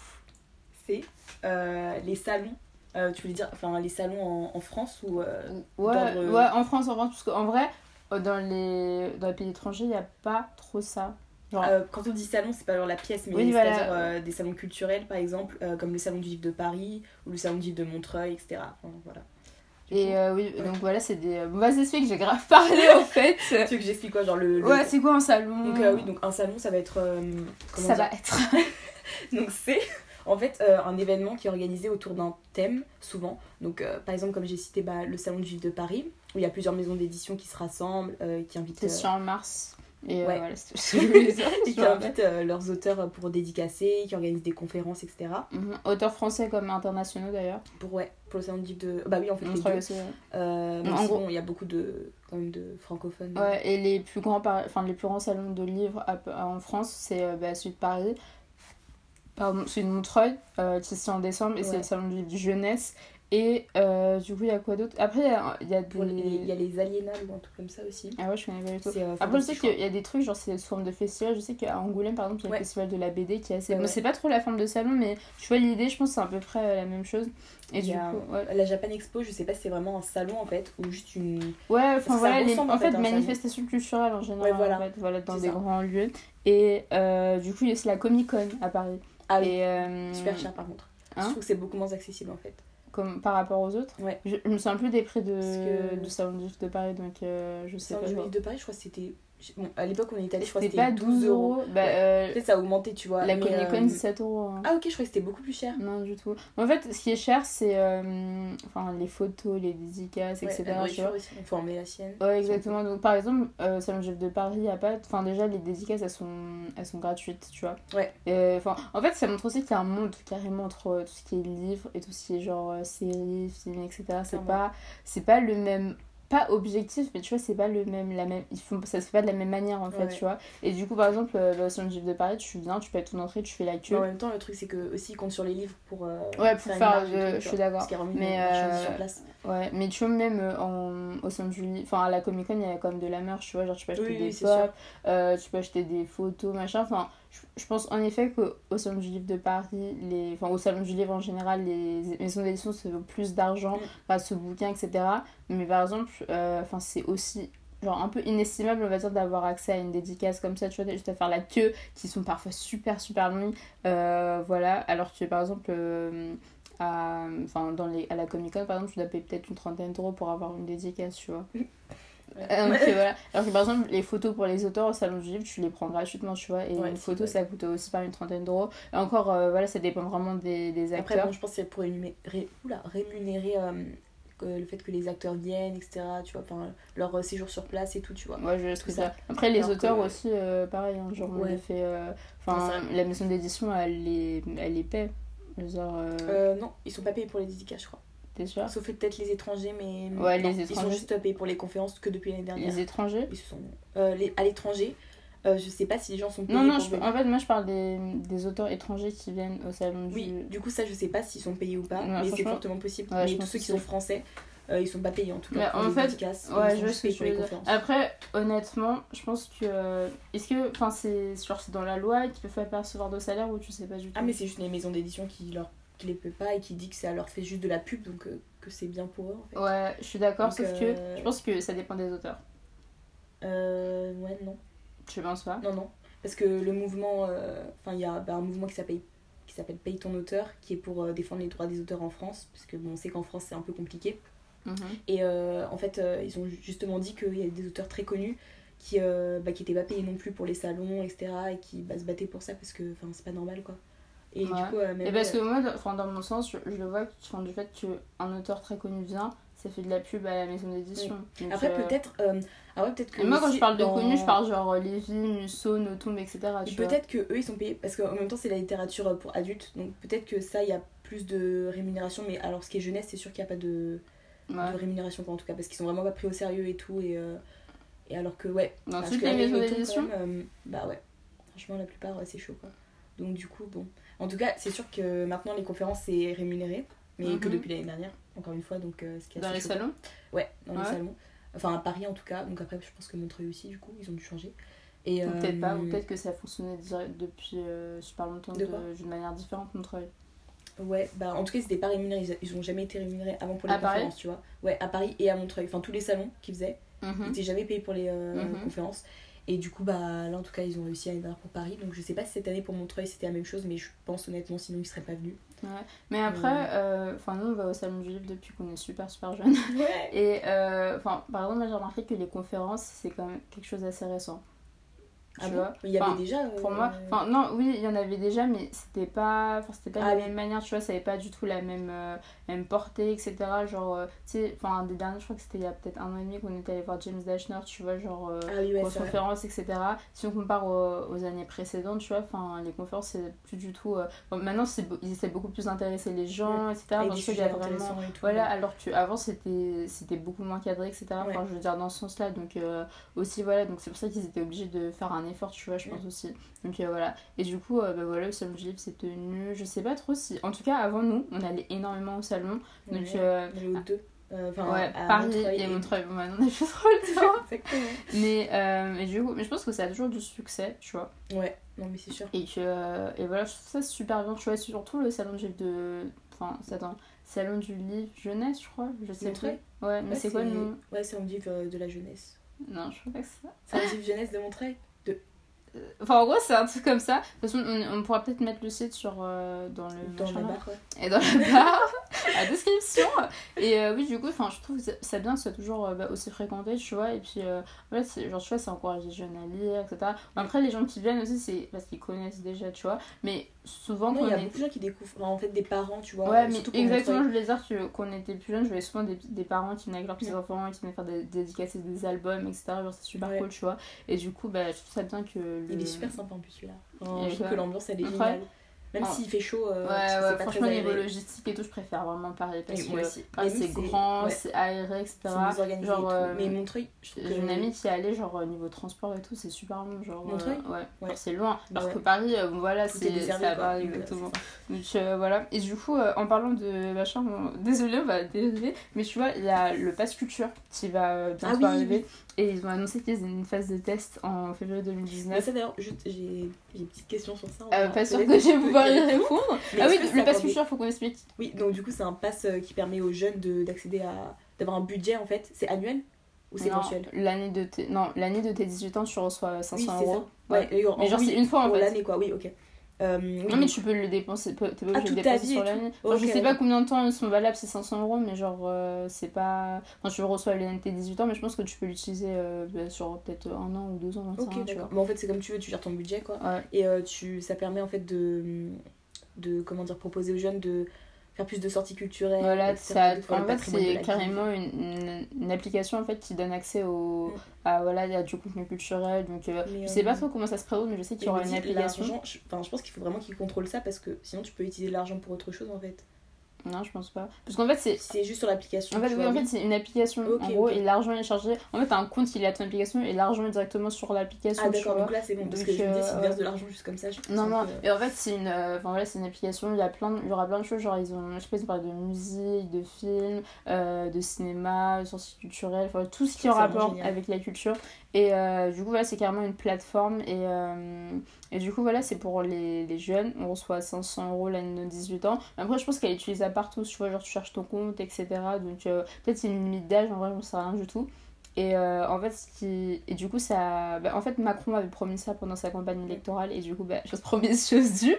C'est euh, les salons. Euh, tu voulais dire, enfin, les salons en, en France ou. euh, Ouais, ouais, en France, en France, parce qu'en vrai, euh, dans les, dans les pays étrangers, il n'y a pas trop ça. Genre, euh, quand on dit salon, c'est pas genre la pièce, mais Oui, c'est-à-dire voilà. des salons culturels, par exemple, comme le salon du livre de Paris ou le salon du livre de Montreuil, etc. Enfin, voilà. Et euh, oui, ouais. donc voilà, c'est des euh, mauvais aspects que j'ai grave parlé en fait. Tu veux que j'explique quoi Genre le. le- Ouais, c'est quoi un salon? Donc, euh, oui, donc un salon, ça va être. euh, Ça dire va être. Donc c'est en fait euh, un événement qui est organisé autour d'un thème souvent. Donc euh, par exemple comme j'ai cité bah, le salon du livre de Paris où il y a plusieurs maisons d'édition qui se rassemblent, euh, qui invitent, C'est sur en mars. Et Ouais. voilà, ce que qui invitent leurs auteurs pour dédicacer, qui organisent des conférences, etc. Mhm. Auteurs français comme internationaux d'ailleurs. Pour ouais pour le salon du livre de bah oui en fait les Montreuil deux. aussi. ouais. Euh, En gros- il y a beaucoup de quand même de francophones. Ouais, et les plus grands, par- enfin, les plus grands salons de livres à- en France, c'est bah, celui de Paris. Pardon, c'est une Montreuil euh, qui se tient en décembre et c'est le salon du livre du jeunesse. Et euh, du coup, il y a quoi d'autre? Après, il y a, y a des. Il y a les aliénables ou un truc comme ça aussi. Ah ouais, je connais pas du tout. C'est, euh, Après, je sais qu'il y a des trucs, genre c'est sous forme de festival. Je sais qu'à Angoulême, par exemple, il y a Ouais. le festival de la BD qui est assez. Ouais, Bon, ouais. c'est pas trop la forme de salon, mais tu vois l'idée, je pense c'est à peu près la même chose. Et du a coup, ouais. la Japan Expo, je sais pas si c'est vraiment un salon en fait ou juste une. Ouais, enfin voilà, les, en en fait, fait, manifestations culturelles en général, Ouais, voilà. en fait, voilà dans C'est des ça. grands lieux. Et euh, du coup, aussi la Comic Con à Paris. Ah oui, Et, euh, super cher par contre. Hein je trouve que c'est beaucoup moins accessible en fait. Comme par rapport aux autres. Ouais. Je, je me souviens plus des prix de, Parce que- du salon du livre de Paris, donc euh, je sais C'est pas. un genre. livre de Paris, je crois que c'était. Bon, à l'époque on est allé, je crois que C'était pas 12 euros. Bah, euh, Peut-être ça a augmenté, tu vois. la Comic Con, euh, 17 euros. hein. Ah ok, je crois que c'était beaucoup plus cher. Non, du tout. En fait, ce qui est cher, c'est euh, enfin, les photos, les dédicaces, Ouais, etc. la nourriture aussi. Il faut emmener la sienne. Ouais, exactement. Donc, par exemple, euh, Salon livre de Paris, a pas. Enfin, déjà, les dédicaces, elles sont, elles sont gratuites, tu vois. Ouais. Enfin, en fait, ça montre aussi qu'il y a un monde carrément entre tout ce qui est livre et tout ce qui est genre séries, films, etc. C'est pas, c'est pas le même. Pas objectif, mais tu vois, c'est pas le même. La même ils font, ça se fait pas de la même manière, en fait, Ouais. tu vois. Et du coup, par exemple, bah, Salon du livre de Paris, tu viens, tu payes ton entrée, tu fais la queue. Mais en même temps, le truc c'est que aussi ils comptent sur les livres pour. euh, Ouais, pour faire, et euh, je tu suis d'accord. Mais, euh, sur place. Ouais, mais tu vois, même euh, en, au livre, enfin à la Comic Con, il y a quand même de la merch, tu vois, genre tu peux acheter Oui, des oui, pop, euh, tu peux acheter des photos, machin. Enfin, je, pense en effet qu'au salon du livre de Paris, les, enfin au salon du livre en général, les maisons d'édition se donnent plus d'argent grâce aux bouquins, etc. Mais par exemple, euh, c'est aussi genre un peu inestimable on va dire d'avoir accès à une dédicace comme ça tu vois juste à faire la queue qui sont parfois super super longues. Euh, voilà. Alors que par exemple euh, à, dans les, à la Comic Con par exemple tu dois payer peut-être une trentaine d'euros pour avoir une dédicace tu vois Euh, donc, voilà. Alors que par exemple, les photos pour les auteurs au salon du livre, tu les prends gratuitement, tu vois. Et Ouais, une photo, ça coûte aussi par une trentaine d'euros. Et encore, euh, voilà, ça dépend vraiment des, des Après, acteurs. bon, je pense que c'est pour rémunérer, ré- oula, rémunérer euh, le fait que les acteurs viennent, etc. Tu vois, leur séjour sur place et tout, tu vois. Ouais, je trouve ça. ça. Après, les Alors que- auteurs aussi, pareil, hein, genre, on les fait. Enfin, la maison d'édition, elle les, elle les paie. Euh, non, ils sont pas payés pour les dédicaces, je crois. Sauf peut-être les étrangers, mais. Ouais, non, les Ils sont juste payés pour les conférences que depuis l'année dernière. Les étrangers Ils se sont. euh, les- à l'étranger, euh, je sais pas si les gens sont payés. Non, non, pour je- venir. en fait, moi je parle des, des auteurs étrangers qui viennent au salon du. Oui, du coup, ça, je sais pas s'ils sont payés ou pas, mais c'est fortement possible. Ouais, mais tous ceux qui sont français, euh, ils sont pas payés en tout cas. En fait, Ouais, je tu pour les conférences. Après, honnêtement, je pense que. euh, Est-ce que. Enfin, c'est dans la loi qu'ils peuvent pas percevoir de salaire ou tu sais pas du tout Ah, mais c'est juste les maisons d'édition qui leur qui les paient pas et qui dit que ça leur fait juste de la pub, donc euh, que c'est bien pour eux en fait. Ouais, je suis d'accord, sauf euh, que je pense que ça dépend des auteurs. Euh, ouais, non. Je pense pas. Non, non. Parce que le mouvement, euh, enfin, il y a bah, un mouvement qui s'appelle qui s'appelle Paye ton auteur, qui est pour euh, défendre les droits des auteurs en France, parce que bon, on sait qu'en France c'est un peu compliqué. Mhm. Et euh, en fait, euh, ils ont justement dit qu'il y a des auteurs très connus qui euh, bah, qui étaient pas payés non plus pour les salons, etc. et qui bah, se battaient pour ça parce que enfin, c'est pas normal quoi. Et Ouais. du coup, euh, même. Et parce que moi, dans, mon sens, je, je le vois du fait qu'un auteur très connu vient, ça fait de la pub à la maison d'édition. Après, euh, peut-être. euh, ah ouais, peut-être que. Et moi, quand je parle de dans- connu, je parle genre Lévy, Musso, Notombe, etc. vois. Peut-être que eux ils sont payés parce qu'en même temps c'est la littérature euh, pour adultes donc peut-être que ça il y a plus de rémunération mais alors ce qui est jeunesse c'est sûr qu'il n'y a pas de, Ouais. de rémunération quoi, en tout cas parce qu'ils sont vraiment pas pris au sérieux et tout et, euh, et alors que ouais Dans toutes les maisons d'édition. bah ouais franchement la plupart c'est chaud quoi donc du coup bon en tout cas c'est sûr que maintenant les conférences c'est rémunéré mais que Mhm. depuis l'année dernière encore une fois donc euh, ce qui est Dans les chaud. salons ouais dans Ouais. les salons enfin à Paris en tout cas donc après je pense que Montreuil aussi du coup ils ont dû changer et Ou peut-être pas, ou euh, peut-être que ça a fonctionné depuis euh, super longtemps De de- quoi d'une manière différente, Montreuil. Ouais, bah en tout cas, ils étaient pas rémunérés. Ils- Ils ont jamais été rémunérés avant pour les À Paris conférences, tu vois. Ouais, à Paris et à Montreuil. Enfin, tous les salons qu'ils faisaient, ils Mhm. étaient jamais payés pour les Mhm. conférences. Et du coup, bah là, en tout cas, ils ont réussi à venir pour Paris. Donc, je sais pas si cette année pour Montreuil c'était la même chose, mais je pense honnêtement, sinon ils seraient pas venus. Mais après, euh, enfin nous on va au salon du livre depuis qu'on est super super jeune. Ouais. Et euh, enfin par exemple, j'ai remarqué que les conférences c'est quand même quelque chose d'assez récent. Tu Ah bon vois Mais il y avait déjà. euh, Pour moi, enfin non, oui, il y en avait déjà, mais c'était pas, enfin, c'était pas de Ah la oui. même manière, tu vois, ça avait pas du tout la même, euh, même portée, etc. Genre, euh, tu sais, enfin, un des derniers, je crois que c'était il y a peut-être un an et demi qu'on était allé voir James Dashner, tu vois, genre, euh, Ah oui, ouais, aux conférences, etc. Si on compare aux, aux années précédentes, tu vois, enfin, les conférences, c'est plus du tout. euh, bon, maintenant, c'est, ils essaient beaucoup plus d'intéresser les gens, etc. Sais qu'il y a vraiment. tout. Voilà, alors qu'avant c'était c'était beaucoup moins cadré, etc. Enfin, je veux dire, dans ce sens-là. Donc, euh, aussi, voilà, donc c'est pour ça qu'ils étaient obligés de faire un un effort, tu vois, je pense Mm. aussi. Donc euh, voilà. Et du coup, euh, bah, voilà, le salon du livre s'est tenu. Je sais pas trop si. En tout cas, avant nous, on allait énormément au salon. Donc, euh, aux deux. Euh, Enfin, ouais, à Paris Montreuil et Montreuil. Bon, maintenant, on a plus trop le temps. Exactement. mais, euh, mais du coup, mais je pense que ça a toujours du succès, tu vois. Ouais, non, mais c'est sûr. Et que euh, et voilà, je trouve ça super bien, tu vois, surtout le salon du livre de. Enfin, c'est attends, salon du livre jeunesse, je crois, je sais Montreuil plus. Ouais, mais Ouais, c'est quoi le nom? Ouais, c'est un livre de la jeunesse. Non, je crois pas que c'est ça. C'est un livre jeunesse de Montreuil? Enfin, en gros, c'est un truc comme ça. De toute façon, on, on pourra peut-être mettre le site sur, euh, dans le. Dans machin, barre, ouais. Et dans la barre, la description. Et euh, oui, du coup, je trouve que c'est- bien que ce soit toujours euh, bah, aussi fréquenté, tu vois. Et puis, euh, voilà, genre, tu vois, c'est encourager les jeunes à lire, etc. Bon, après, les gens qui viennent aussi, c'est parce qu'ils connaissent déjà, tu vois. Mais souvent, il y a est beaucoup de gens qui découvrent, enfin, en fait, des parents, tu vois. Ouais, mais surtout pour exactement, je voulais dire que quand on était plus jeune, je voyais souvent des, des parents qui venaient avec leurs petits-enfants, qui venaient faire des dédicacer des albums, etc. Genre, c'est super cool, tu vois. Et du coup, bah, je trouve ça bien que. Il est super sympa en plus celui-là. Enfin, je trouve que l'ambiance elle est géniale. Même Ah. s'il fait chaud, euh, Ouais, ouais, franchement, niveau logistique et tout, je préfère vraiment Paris parce que Mais c'est grand, c'est aéré, etc. C'est mieux organisé Genre, euh, Mais Montreuil, J'ai une amie qui est allée, genre, au niveau transport et tout, c'est super long. Genre, euh, Montreuil ouais, c'est loin. Alors que Paris, voilà, c'est à. Paris, exactement. Donc voilà. Et du coup, en parlant de machin, désolé, on va dériver, mais tu vois, il y a le Pass Culture qui va bientôt Ah arriver. Et ils ont annoncé qu'ils faisaient une phase de test en février Mais 2019. ça d'ailleurs, j'ai une petite question sur ça. Euh, pas sûr que je vais pouvoir y répondre. Mais Ah oui, le Pass Culture, faut qu'on explique. Oui, donc du coup, c'est un pass euh, qui permet aux jeunes de- d'accéder à. d'avoir un budget en fait. C'est annuel ou c'est mensuel? L'année de tes... Non, l'année de tes 18 ans, tu reçois 500 Oui, euros. ça. Ouais, en- Mais genre, oui, c'est une fois en fait. l'année quoi, oui, ok. Euh, Non mais tu peux le dépenser, t'es pas Ah, obligé de toute ta dépenser sur l'année. Enfin, je sais pas combien de temps ils sont valables ces 500 euros, mais genre euh, c'est pas... Enfin tu le reçois de tes 18 ans, mais je pense que tu peux l'utiliser euh, bah, sur peut-être un an ou deux ans. Ok, tu d'accord. Mais en fait, c'est comme tu veux, tu gères ton budget quoi. Ouais. Et tu, ça permet en fait de, de comment dire, proposer aux jeunes de faire plus de sorties culturelles. Voilà, ça, de en fait c'est carrément une, application en fait qui donne accès au, Mm. à, voilà, à du contenu culturel. Donc euh, je sais euh, pas trop comment ça se présente, mais je sais qu'il y aura une application. je, je pense qu'il faut vraiment qu'ils contrôlent ça parce que sinon tu peux utiliser l'argent pour autre chose en fait. Non, je pense pas. Parce qu'en fait c'est c'est juste sur l'application. En fait, oui, en fait, c'est une application. En gros, ok. et l'argent est chargé. En fait, t'as un compte qui est à ton application et l'argent est directement sur l'application. Ah d'accord, donc là c'est bon. Parce que je me dis, euh, s'ils versent de l'argent juste comme ça, je Non, non, et en fait, c'est une, euh, enfin, voilà, c'est une application. Il y, a plein de- il y aura plein de choses. Genre, ils ont, je sais pas, ils parlé de musique, de films, euh, de cinéma, de sorties culturelles, enfin, tout ce qui vraiment rapport génial. avec la culture. Et euh, du coup, voilà, c'est carrément une plateforme. Et, euh, et du coup, voilà, c'est pour les, les jeunes. On reçoit 500 euros l'année de 18 ans. Mais après, je pense qu'elle est utilisable partout. Tu vois, genre, tu cherches ton compte, etc. Donc, euh, peut-être c'est une limite d'âge. En vrai, j'en sais rien du tout. Et euh, en fait, ce qui... et du coup, ça. bah, en fait, Macron avait promis ça pendant sa campagne électorale. Et du coup, bah, chose promise, chose due.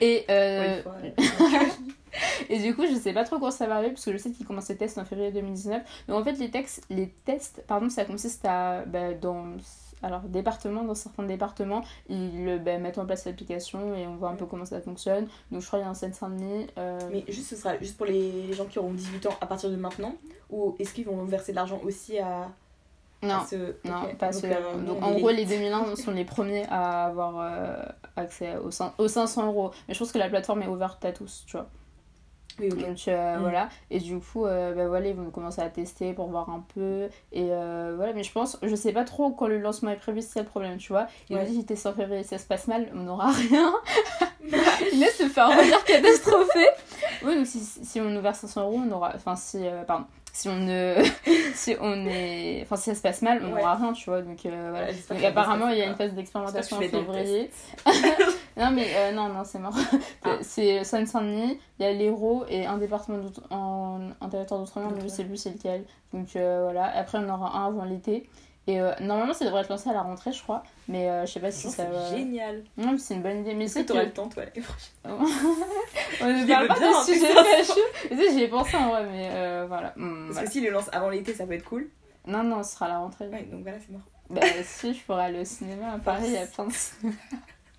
Et, euh, Pour une fois, euh, et du coup, je sais pas trop quand ça va arriver parce que je sais qu'ils commencent les tests en février 2019. Donc en fait, les, textes, les tests, pardon, ça consiste à, bah, dans, alors, département, dans certains départements, ils bah, mettent en place l'application et on voit un peu comment ça fonctionne. Donc je crois qu'il y a un Seine-Saint-Denis. euh, Mais juste, ce sera juste pour les, gens qui auront 18 ans à partir de maintenant Ou est-ce qu'ils vont verser de l'argent aussi à, non, à ce. non, ok. pas Donc, euh, Donc en gros, les 2001 sont les premiers à avoir euh, accès aux 500 euros. Mais je pense que la plateforme est ouverte à tous, tu vois. Oui. Donc euh, Mm. voilà, et du coup, euh, bah, voilà, ils vont commencer à tester pour voir un peu. Et euh, voilà, mais je pense, je sais pas trop quand le lancement est prévu, c'est le problème, tu vois. Il Ouais. me dit teste en février, ça se passe mal, on n'aura rien. Il laisse se faire revenir catastrophé. Oui, donc si, si on ouvre 500 euros, on aura. Enfin, si. euh, pardon. Si on ne. si on est. Enfin, si ça se passe mal, on Ouais. n'aura rien, tu vois. Donc voilà. Ouais, Donc apparemment, il y a une phase d'expérimentation en février. Non, mais euh, non, non, c'est mort. Ah. C'est Seine-Saint-Denis, il y a l'Hérault et un département en, un territoire d'outre-mer, mais je sais plus c'est lequel. Donc euh, voilà, après on aura un avant l'été. Et euh, normalement, ça devrait être lancé à la rentrée, je crois. Mais euh, je sais pas si ça va. C'est génial. Non, mais c'est une bonne idée. Mais c'est que que. t'auras le temps, toi, l'année prochaine On ne parle pas de hein, sujet. Tu sais, j'y ai pensé en vrai, mais euh, voilà. Hmm, Parce voilà. que s'il le lance avant l'été, ça peut être cool. Non, non, ce sera à la rentrée. Ouais, donc voilà, c'est mort. Bah si, je pourrais aller au cinéma. À Paris, il y a plein de cinémas.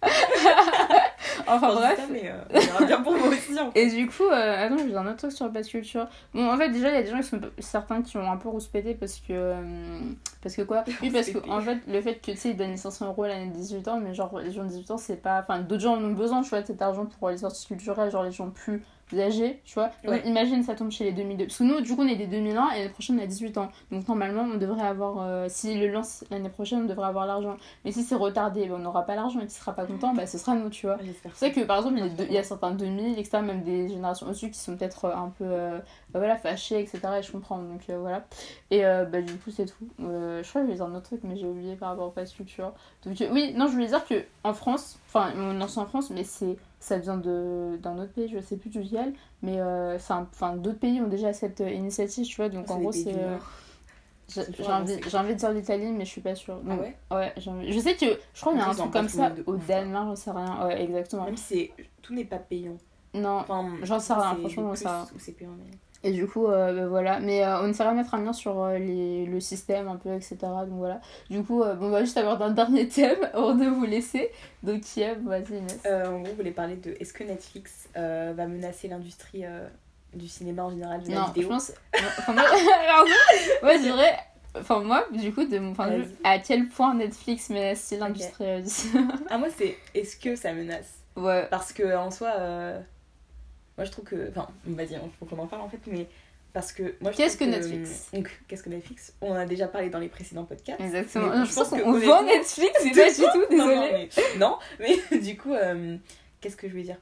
enfin On bref. ça, mais euh, on verra bien pour vous aussi. en fait. Et du coup, euh, attends, je vais dire un autre truc sur le pass culture. Bon, en fait, déjà, il y a des gens qui sont certains qui ont un peu rouspété parce que. euh, parce que quoi? Oui, parce que, en fait, le fait que tu sais, ils donnent les 500 euros à l'année de 18 ans, mais genre, les gens de 18 ans, c'est pas. Enfin, d'autres gens en ont besoin, tu vois, de cet argent pour les sorties culturelles, genre les gens plus âgés, tu vois. Donc, Ouais. imagine, ça tombe chez les 2002. Parce que nous, du coup, on est des 2001 et l'année prochaine, on a 18 ans. Donc, normalement, on devrait avoir. euh, si le lance l'année prochaine, on devrait avoir l'argent. Mais si c'est retardé, ben, on n'aura pas l'argent et qui sera pas content, bah, ce sera nous, tu vois. C'est vrai que par exemple, il y a, deux- il y a certains 2000, etc., même des générations au-dessus qui sont peut-être euh, un peu euh, bah voilà, fâchés, etc. Et je comprends, donc euh, voilà. Et euh, bah, du coup, c'est tout. Euh, je crois que je vais dire un autre truc, mais j'ai oublié par rapport au pass culture. Donc, euh, oui, non, je voulais dire que en France, enfin, on lance en France, mais c'est ça vient d'un autre pays, je sais plus duquel, mais euh, d'autres pays ont déjà cette euh, initiative, tu vois. Donc en gros, c'est. euh, j'ai C'est j'ai envie, de dire l'Italie, mais je suis pas sûre. Ah ouais ouais, envie- je sais que je crois qu'il y a un truc comme ça au hein. Danemark, j'en sais rien. Ouais, exactement. Même si tout n'est pas payant. Non, J'en sais rien, franchement, j'en plus sais rien. où c'est payant. mais- Et du coup, euh, bah, voilà. Mais euh, on essaiera de mettre un lien sur euh, les, le système un peu, etc. Donc voilà. Du coup, euh, bon, on va juste avoir un dernier thème avant de vous laisser. Donc, qui est Vas-y, Inès. En gros, vous voulez parler de est-ce que Netflix va menacer l'industrie du cinéma en général, de la non, je vidéo pense. Enfin, moi, moi, je dirais. Enfin, moi, du coup, de mon point de vue, à quel point Netflix menace l'industrie du cinéma? Ah, moi, c'est est-ce que ça menace? Ouais. Parce que en soi, moi je trouve que. Enfin, vas-y, il faut qu'on en parle en fait, mais. Parce que moi je Qu'est-ce que Netflix? Donc, qu'est-ce que Netflix? On en a déjà parlé dans les précédents podcasts. Exactement. Mais je pense qu'on que, on vend Netflix, mais pas du tout, Non, non, désolé. mais, non, mais du coup, euh, qu'est-ce que je veux dire?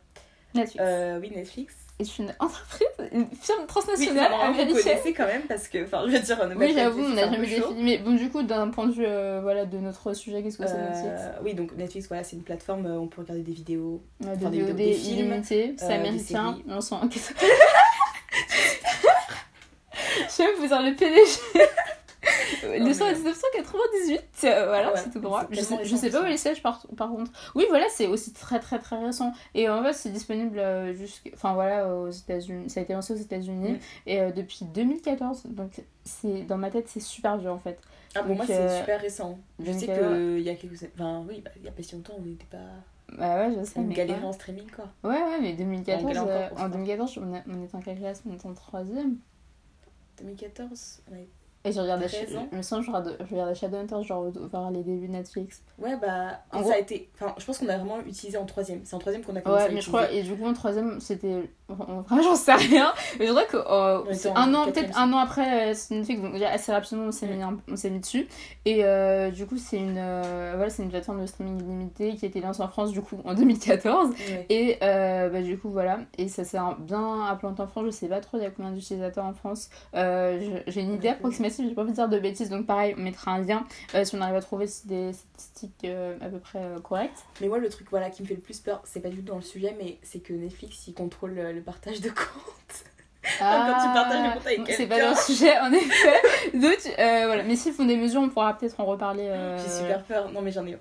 Netflix euh, Oui, Netflix. Est une entreprise, une firme Oui, transnationale vous américaine. connaissez quand même parce que, enfin, je veux dire, on Oui, j'avoue, on n'a jamais défini. Mais bon, du coup, d'un point de vue euh, voilà, de notre sujet, qu'est-ce que c'est Netflix Euh, oui, donc Netflix, voilà, c'est une plateforme où on peut regarder des vidéos. Euh, des vidéos, des films, illimité, c'est euh, des américain. séries. On sais pas, vous en le PDG. Le est 1998, euh, voilà, Ouais, c'est tout droit. Je sais, je sais pas où les sièges par, par contre. Oui, voilà, c'est aussi très très très récent. Et en fait, c'est disponible euh, jusqu'- enfin voilà, aux États-Unis. Ça a été lancé aux États-Unis Mm. et euh, depuis 2014. Donc, c'est dans ma tête, c'est super vieux en fait. Ah, pour Donc, moi, euh, c'est super récent. Je sais 2014. qu'il y a quelques. Enfin, oui, bah, il y a pas si longtemps, on n'était pas. Bah ouais, je sais. On galérait en streaming, quoi. Ouais, ouais, mais 2014, On galère encore euh, pour en ça. 2014, on, a- on était en quelle classe? On était en troisième. 2014 ouais. Et je regardais, 13 ans. je me sens, je regardais, Shadowhunters, genre vers les débuts de Netflix. Ouais, bah, En ça gros- a été. Enfin, je pense qu'on a vraiment utilisé en troisième. C'est en troisième qu'on a commencé à Ouais, mais je crois, et du coup, en troisième, c'était. Vraiment, j'en sais rien. Mais je crois que euh, un an, peut-être un an après euh, Netflix, donc assez rapidement, on s'est mis, on s'est mis dessus. Et euh, du coup, c'est une, euh, voilà, c'est une plateforme de streaming illimité qui a été lancée en France, du coup, en 2014. Ouais. Et bah, du coup, voilà. Et ça s'est bien implanté en France. Je sais pas trop, il y a combien d'utilisateurs en France. J'ai une idée approximative, j'ai pas envie de dire de bêtises. Donc, pareil, on mettra un lien si on arrive à trouver des statistiques à peu près correctes. Mais moi, le truc voilà, qui me fait le plus peur, c'est pas du tout dans le sujet, mais c'est que Netflix, il contrôle le, le partage de comptes. Quand tu partages le compte avec Ah, C'est quelqu'un. pas le sujet, en effet. Euh, voilà. Mais s'ils font des mesures, on pourra peut-être en reparler. euh, J'ai super peur. Non, mais j'en ai. Non,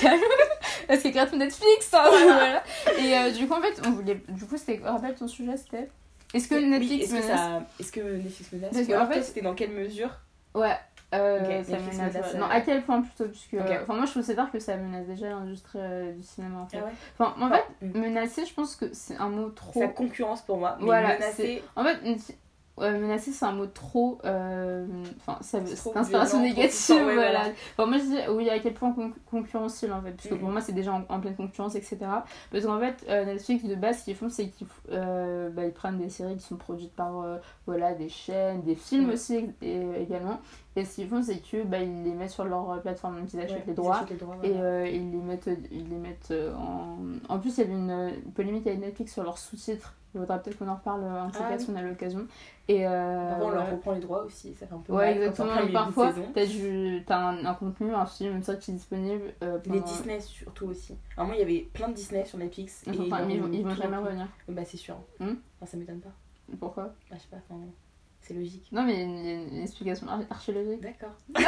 calme. Parce qu'il gratuit Netflix, hein, voilà. Et euh, du coup, en fait, on voulait. Du coup, c'était. Rappelle ton sujet, c'était? Est-ce que Oui, Netflix est-ce que, ça... est-ce que Netflix menace? Parce que, en fait- c'était dans quelle mesure? Ouais. Euh, Ok, ça menace. menace. Non, à quel point plutôt Puisque. Ok. Enfin, moi, je considère que ça menace déjà l'industrie euh, du cinéma, en fait. Ah ouais Enfin, en fait, Mm. menacer, je pense que c'est un mot trop. Sa concurrence pour moi. Mais Voilà, menacer. En fait, ouais, menacer, c'est un mot trop. euh, Enfin, ça veut- C'est violent, trop négative, voilà. voilà. Enfin, moi, je dis, oui, à quel point con- concurrentiel, en fait. Parce que pour moi, c'est déjà en, en pleine concurrence, etc. Parce qu'en fait, euh, Netflix, de base, ce qu'ils font, c'est qu'ils euh, bah, ils prennent des séries qui sont produites par euh, voilà, des chaînes, des films Ouais. aussi et- également. Et ce qu'ils font, c'est que bah, ils les mettent sur leur euh, plateforme, donc ils achètent Ouais, les ils droits. achètent les droits, Et voilà. euh, ils les mettent, ils les mettent euh, en... En plus, il y avait une, euh, polémique avec Netflix sur leurs sous-titres. Il faudra peut-être qu'on en reparle un Ah quatre oui. si on a l'occasion. Et euh, Parfois, on leur reprend les droits aussi. Ça fait un peu Ouais, mal exactement. parfois, t'as un, un contenu, un film, une série qui est disponible. euh, Les Disney surtout aussi. Alors moi il y avait plein de Disney sur Netflix. Enfin, et mais ils vont, ils vont jamais revenir. Bah c'est sûr. Hmm. Enfin ça m'étonne pas. Pourquoi? Bah, je sais pas, enfin, c'est logique. Non, mais il y a une, explication ar- archéologique. D'accord.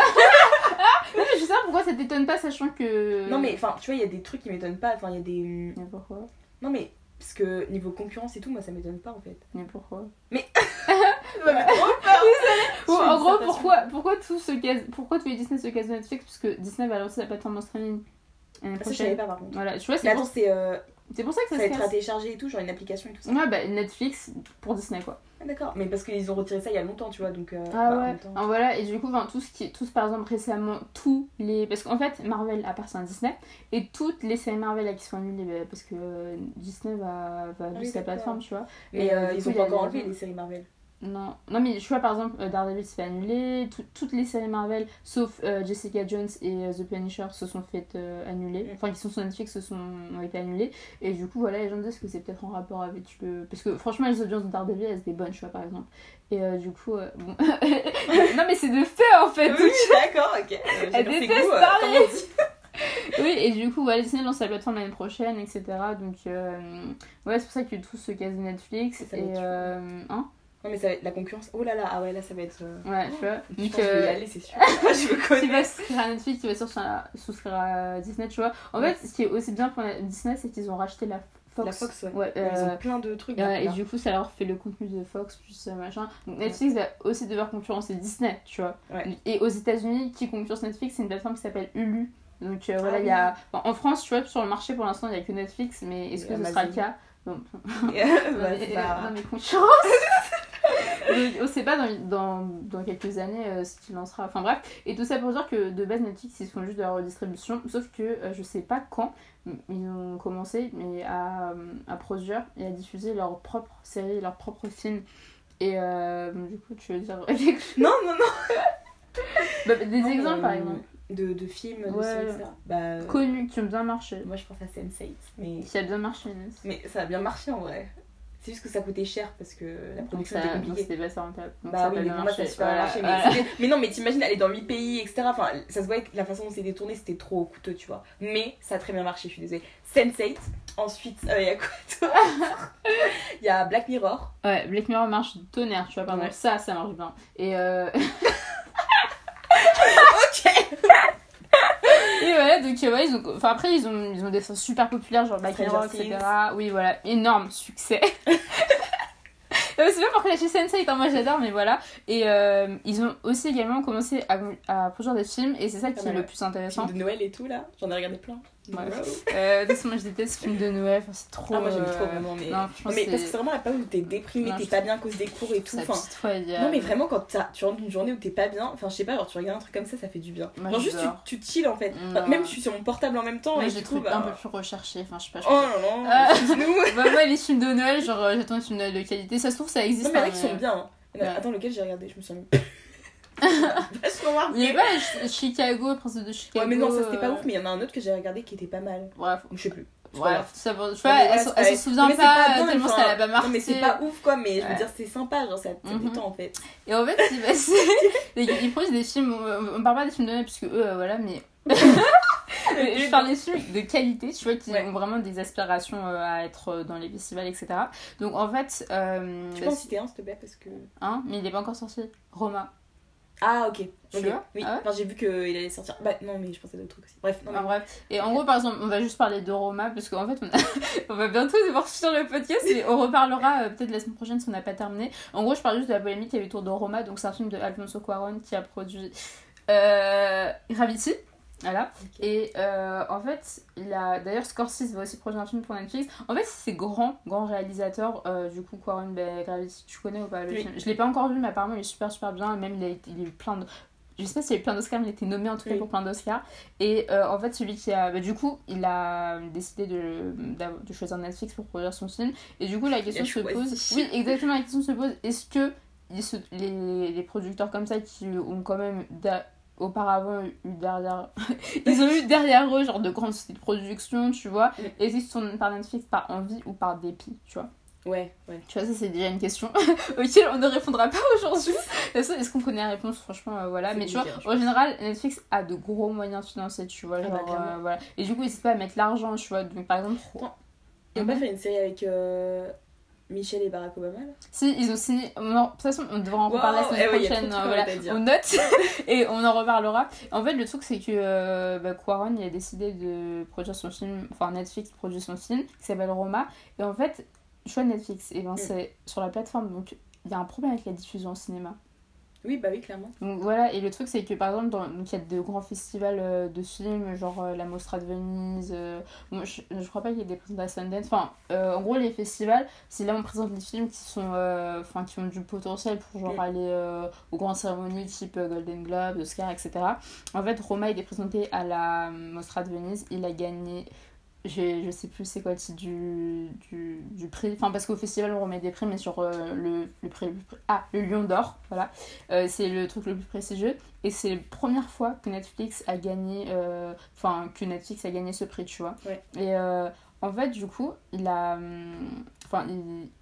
Non, mais je sais pas pourquoi ça t'étonne pas, sachant que. Non mais enfin tu vois il y a des trucs qui m'étonnent pas. Enfin il y a des... Mais pourquoi? Non mais parce que niveau concurrence et tout moi ça m'étonne pas en fait. Mais pourquoi? Ou, suis en gros, pourquoi, pourquoi tout se case, pourquoi tous les Disney se casent de Netflix? Parce que Disney va lancer la plateforme en streaming Ah, Ça je savais pas par contre. Voilà, tu vois, Mais c'est attends pour... c'est... Euh... C'est pour ça que Ça ça, va être à télécharger et tout, genre une application et tout ça. Ouais, bah Netflix pour Disney quoi. Ah, D'accord, mais parce qu'ils ont retiré ça il y a longtemps, tu vois, donc. euh, Ah bah, ouais. Ah, voilà, et du coup, enfin, tout ce qui tous par exemple récemment, tous les. Parce qu'en fait, Marvel appartient à Disney, et toutes les séries Marvel là, qui sont annulées, bah, parce que euh, Disney va, va oui, abuser sa plateforme, tu vois. Mais Et, euh, euh, ils coup, ont pas encore enlevé les séries Marvel. Non, non mais tu vois par exemple euh, Daredevil se fait annuler, tout- toutes les séries Marvel sauf euh, Jessica Jones et euh, The Punisher se sont faites annuler, enfin qui sont sur Netflix se sont ont été annulées et du coup voilà les gens disent que c'est peut-être en rapport avec le parce que franchement les audiences de Daredevil elles étaient bonnes tu vois par exemple. Et du coup bon. Non mais c'est de fait en fait. Oui, d'accord, ok. Elle déteste parler. oui et du coup voilà Disney lance sa plateforme l'année prochaine etc donc euh, ouais c'est pour ça que tout se casse de Netflix. Ça et euh, hein? Non, mais ça va être la concurrence. Oh là là, ah ouais, là ça va être. euh, ouais tu vois Je donc pense que je vais y euh, aller, c'est sûr. Ah, je me qui connais. va souscrire à Netflix, qui va souscrire à, souscrire à Disney, tu vois. En Ouais. fait, ce qui est aussi bien pour Disney, c'est qu'ils ont racheté la Fox. La Fox, ouais. Ouais, Ils euh, ont plein de trucs. ouais, et du coup, ça leur fait le contenu de Fox, plus euh, machin. Donc Netflix va aussi devoir concurrencer Disney, tu vois. Ouais. Et aux États-Unis, qui concurrence Netflix, c'est une plateforme qui s'appelle Hulu. Donc euh, voilà, Ah il y a. enfin, en France, tu vois, sur le marché pour l'instant, il n'y a que Netflix, mais est-ce que ce sera le cas? Non, bah, mais, non, mais concurrence? Donc, on sait pas dans, dans, dans quelques années euh, ce qu'il lancera. Enfin bref, et tout ça pour dire que de base Netflix ils font juste de la redistribution, sauf que euh, je sais pas quand ils ont commencé mais à, euh, à produire et à diffuser leurs propres séries, leurs propres films. Et euh, du coup, tu veux dire Non, non, non. Bah, Des Non, exemples par exemple, De, de films, de Ouais. séries, etc. Bah, connus qui ont bien marché. moi je pense à Sense8, mais... Qui a bien marché, mais ça a bien marché en vrai. C'est juste que ça coûtait cher parce que la production ça- était compliquée. c'était pas ça rentable. Bah oui, mais pour moi super Voilà, marché. voilà. Mais, non, mais t'imagines aller dans 8 pays, etc. Enfin, ça se voit que la façon dont c'était tourné, c'était trop coûteux, tu vois. Mais ça a très bien marché, je suis désolée. Sense8, ensuite, il y a quoi Il y a Black Mirror. Ouais, Black Mirror marche tonnerre, tu vois, par Ouais. ça, ça marche bien. Et euh... Ok Et voilà, donc euh, ouais, ils ont... Enfin, après, ils ont, ils ont des choses super populaires, genre Black Mirror, etc. Oui, voilà, énorme succès. Euh, c'est pas pour clasher Sensei, hein, moi j'adore, mais voilà. Et euh, ils ont aussi également commencé à, à produire des films, et c'est ça qui Pas est le plus intéressant. Film de Noël et tout là, j'en ai regardé plein. Ouais. Wow. Euh, de toute façon, moi je déteste film de Noël, enfin, c'est trop. Ah, moi j'aime euh, trop vraiment, mais. Non, mais parce que c'est. vraiment la période où t'es déprimé, t'es je- pas bien à cause des cours et tout. Enfin, non, mais vraiment, quand tu rentres d'une journée où t'es pas bien, enfin, je sais pas, genre tu regardes un truc comme ça, ça fait du bien. Moi, genre, juste tu, tu chill en fait. Enfin, même je suis sur mon portable en même temps et j'ai des coup, trucs bah. un peu plus recherchés, enfin je sais pas. je Oh non, non, Ah. excuse-nous. Bah, moi, les films de Noël, genre, euh, j'attends les films de qualité. Ça se trouve, ça existe. Non, mais il y en a hein, qui sont mais- bien. hein. Ouais. Attends, lequel j'ai regardé Je me marqué. Il y avait pas Ch- Chicago, Princesse de Chicago. Ouais, mais non, ça c'était pas euh, ouf, mais il y en a un autre que j'ai regardé qui était pas mal. Bref, Je sais plus. Pas grave. ça, bon, vois, mais elle, ouais, se- c'est elle pas- se souvient c'est pas, dingue, tellement ça l'a pas marqué. Non, mais c'est pas ouf quoi, mais je veux Ouais. dire, c'est sympa, genre ça, ça Mhm. détend en fait. Et en fait, ils, bah, c'est- ils ils produisent des films, on, on parle pas des films de Noël, puisque eux, euh, voilà, mais. Je des films de qualité, tu vois, qui Ouais. ont vraiment des aspirations euh, à être euh, dans les festivals, etc. Donc en fait. Euh, Tu peux en citer un s'il te plaît parce que. hein, mais il est pas encore sorti. Roma. Ah ok. Tu Ok. vois? Oui, Ah ouais? Enfin, j'ai vu qu'il allait sortir. Bah non, mais je pensais à d'autres trucs aussi. Bref, non, Enfin, mais- bref. Et en gros, par exemple, on va juste parler de Roma, parce qu'en fait, on, a- on va bientôt devoir finir le podcast, mais on reparlera euh, peut-être la semaine prochaine si on n'a pas terminé. En gros, je parle juste de la polémique qu'il y avait autour de Roma, donc c'est un film de Alfonso Cuarón qui a produit euh, Gravity. Voilà. Et euh, en fait, il a d'ailleurs Scorsese va aussi produire un film pour Netflix. En fait, c'est grand, grand réalisateur. euh, du coup, Quaron, ben, Gravity, tu connais ou pas le Oui. film? Je l'ai pas encore vu, mais apparemment, il est super, super bien. Même, il a, il a eu plein de. Je sais pas s'il a eu plein d'Oscars, mais il a été nommé en tout cas Oui. pour plein d'Oscars. Et euh, en fait, celui qui a. bah, du coup, il a décidé de, de choisir Netflix pour produire son film. Et du coup, la question se pose. Oui, exactement, la question se pose est-ce que les, les producteurs comme ça qui ont quand même auparavant eu derrière ils ont eu derrière eux genre de grandes sociétés de production tu vois et ils sont par Netflix par envie ou par dépit tu vois Ouais, ouais. tu vois ça c'est déjà une question auquel on ne répondra pas aujourd'hui est-ce qu'on connaît la réponse? Franchement euh, voilà mais tu vois en général Netflix a de gros moyens financiers tu vois Ah bah, genre clairement. euh, voilà et du coup n'hésite pas à mettre l'argent tu vois donc par exemple. Ils Mhm. pas fait une série avec euh, Michel et Barack Obama là Si, ils ont signé. non, de toute façon, on devra en Wow, reparler la semaine eh ouais, a prochaine. euh, voilà. On note et on en reparlera. En fait, le truc, c'est que euh, bah, Quaron, il a décidé de produire son film. Enfin, Netflix produit son film qui s'appelle Roma. Et en fait, choix Netflix, et ben, Mm. c'est sur la plateforme. Donc, il y a un problème avec la diffusion au cinéma. Oui, bah oui, clairement. Donc voilà, et le truc c'est que par exemple, dans- donc, il y a de grands festivals euh, de films, genre euh, la Mostra de Venise, euh, bon, je, je crois pas qu'il y ait des présentations à Sundance, enfin en gros les festivals, c'est là où on présente les films qui sont, enfin qui ont du potentiel pour genre Mm. aller aux grandes cérémonies type Golden Globe, Oscar, etc. En fait, Roma il est présenté à la Mostra de Venise, il a gagné je, sais plus c'est quoi le titre du, du, du prix. Enfin, parce qu'au festival, on remet des prix, mais sur euh, le, le prix. le plus- Ah, le Lion d'Or, voilà. Euh, c'est le truc le plus prestigieux. Et c'est la première fois que Netflix a gagné. euh, Enfin, que Netflix a gagné ce prix, tu vois. Ouais. Et en fait, du coup, il a. hum, Enfin,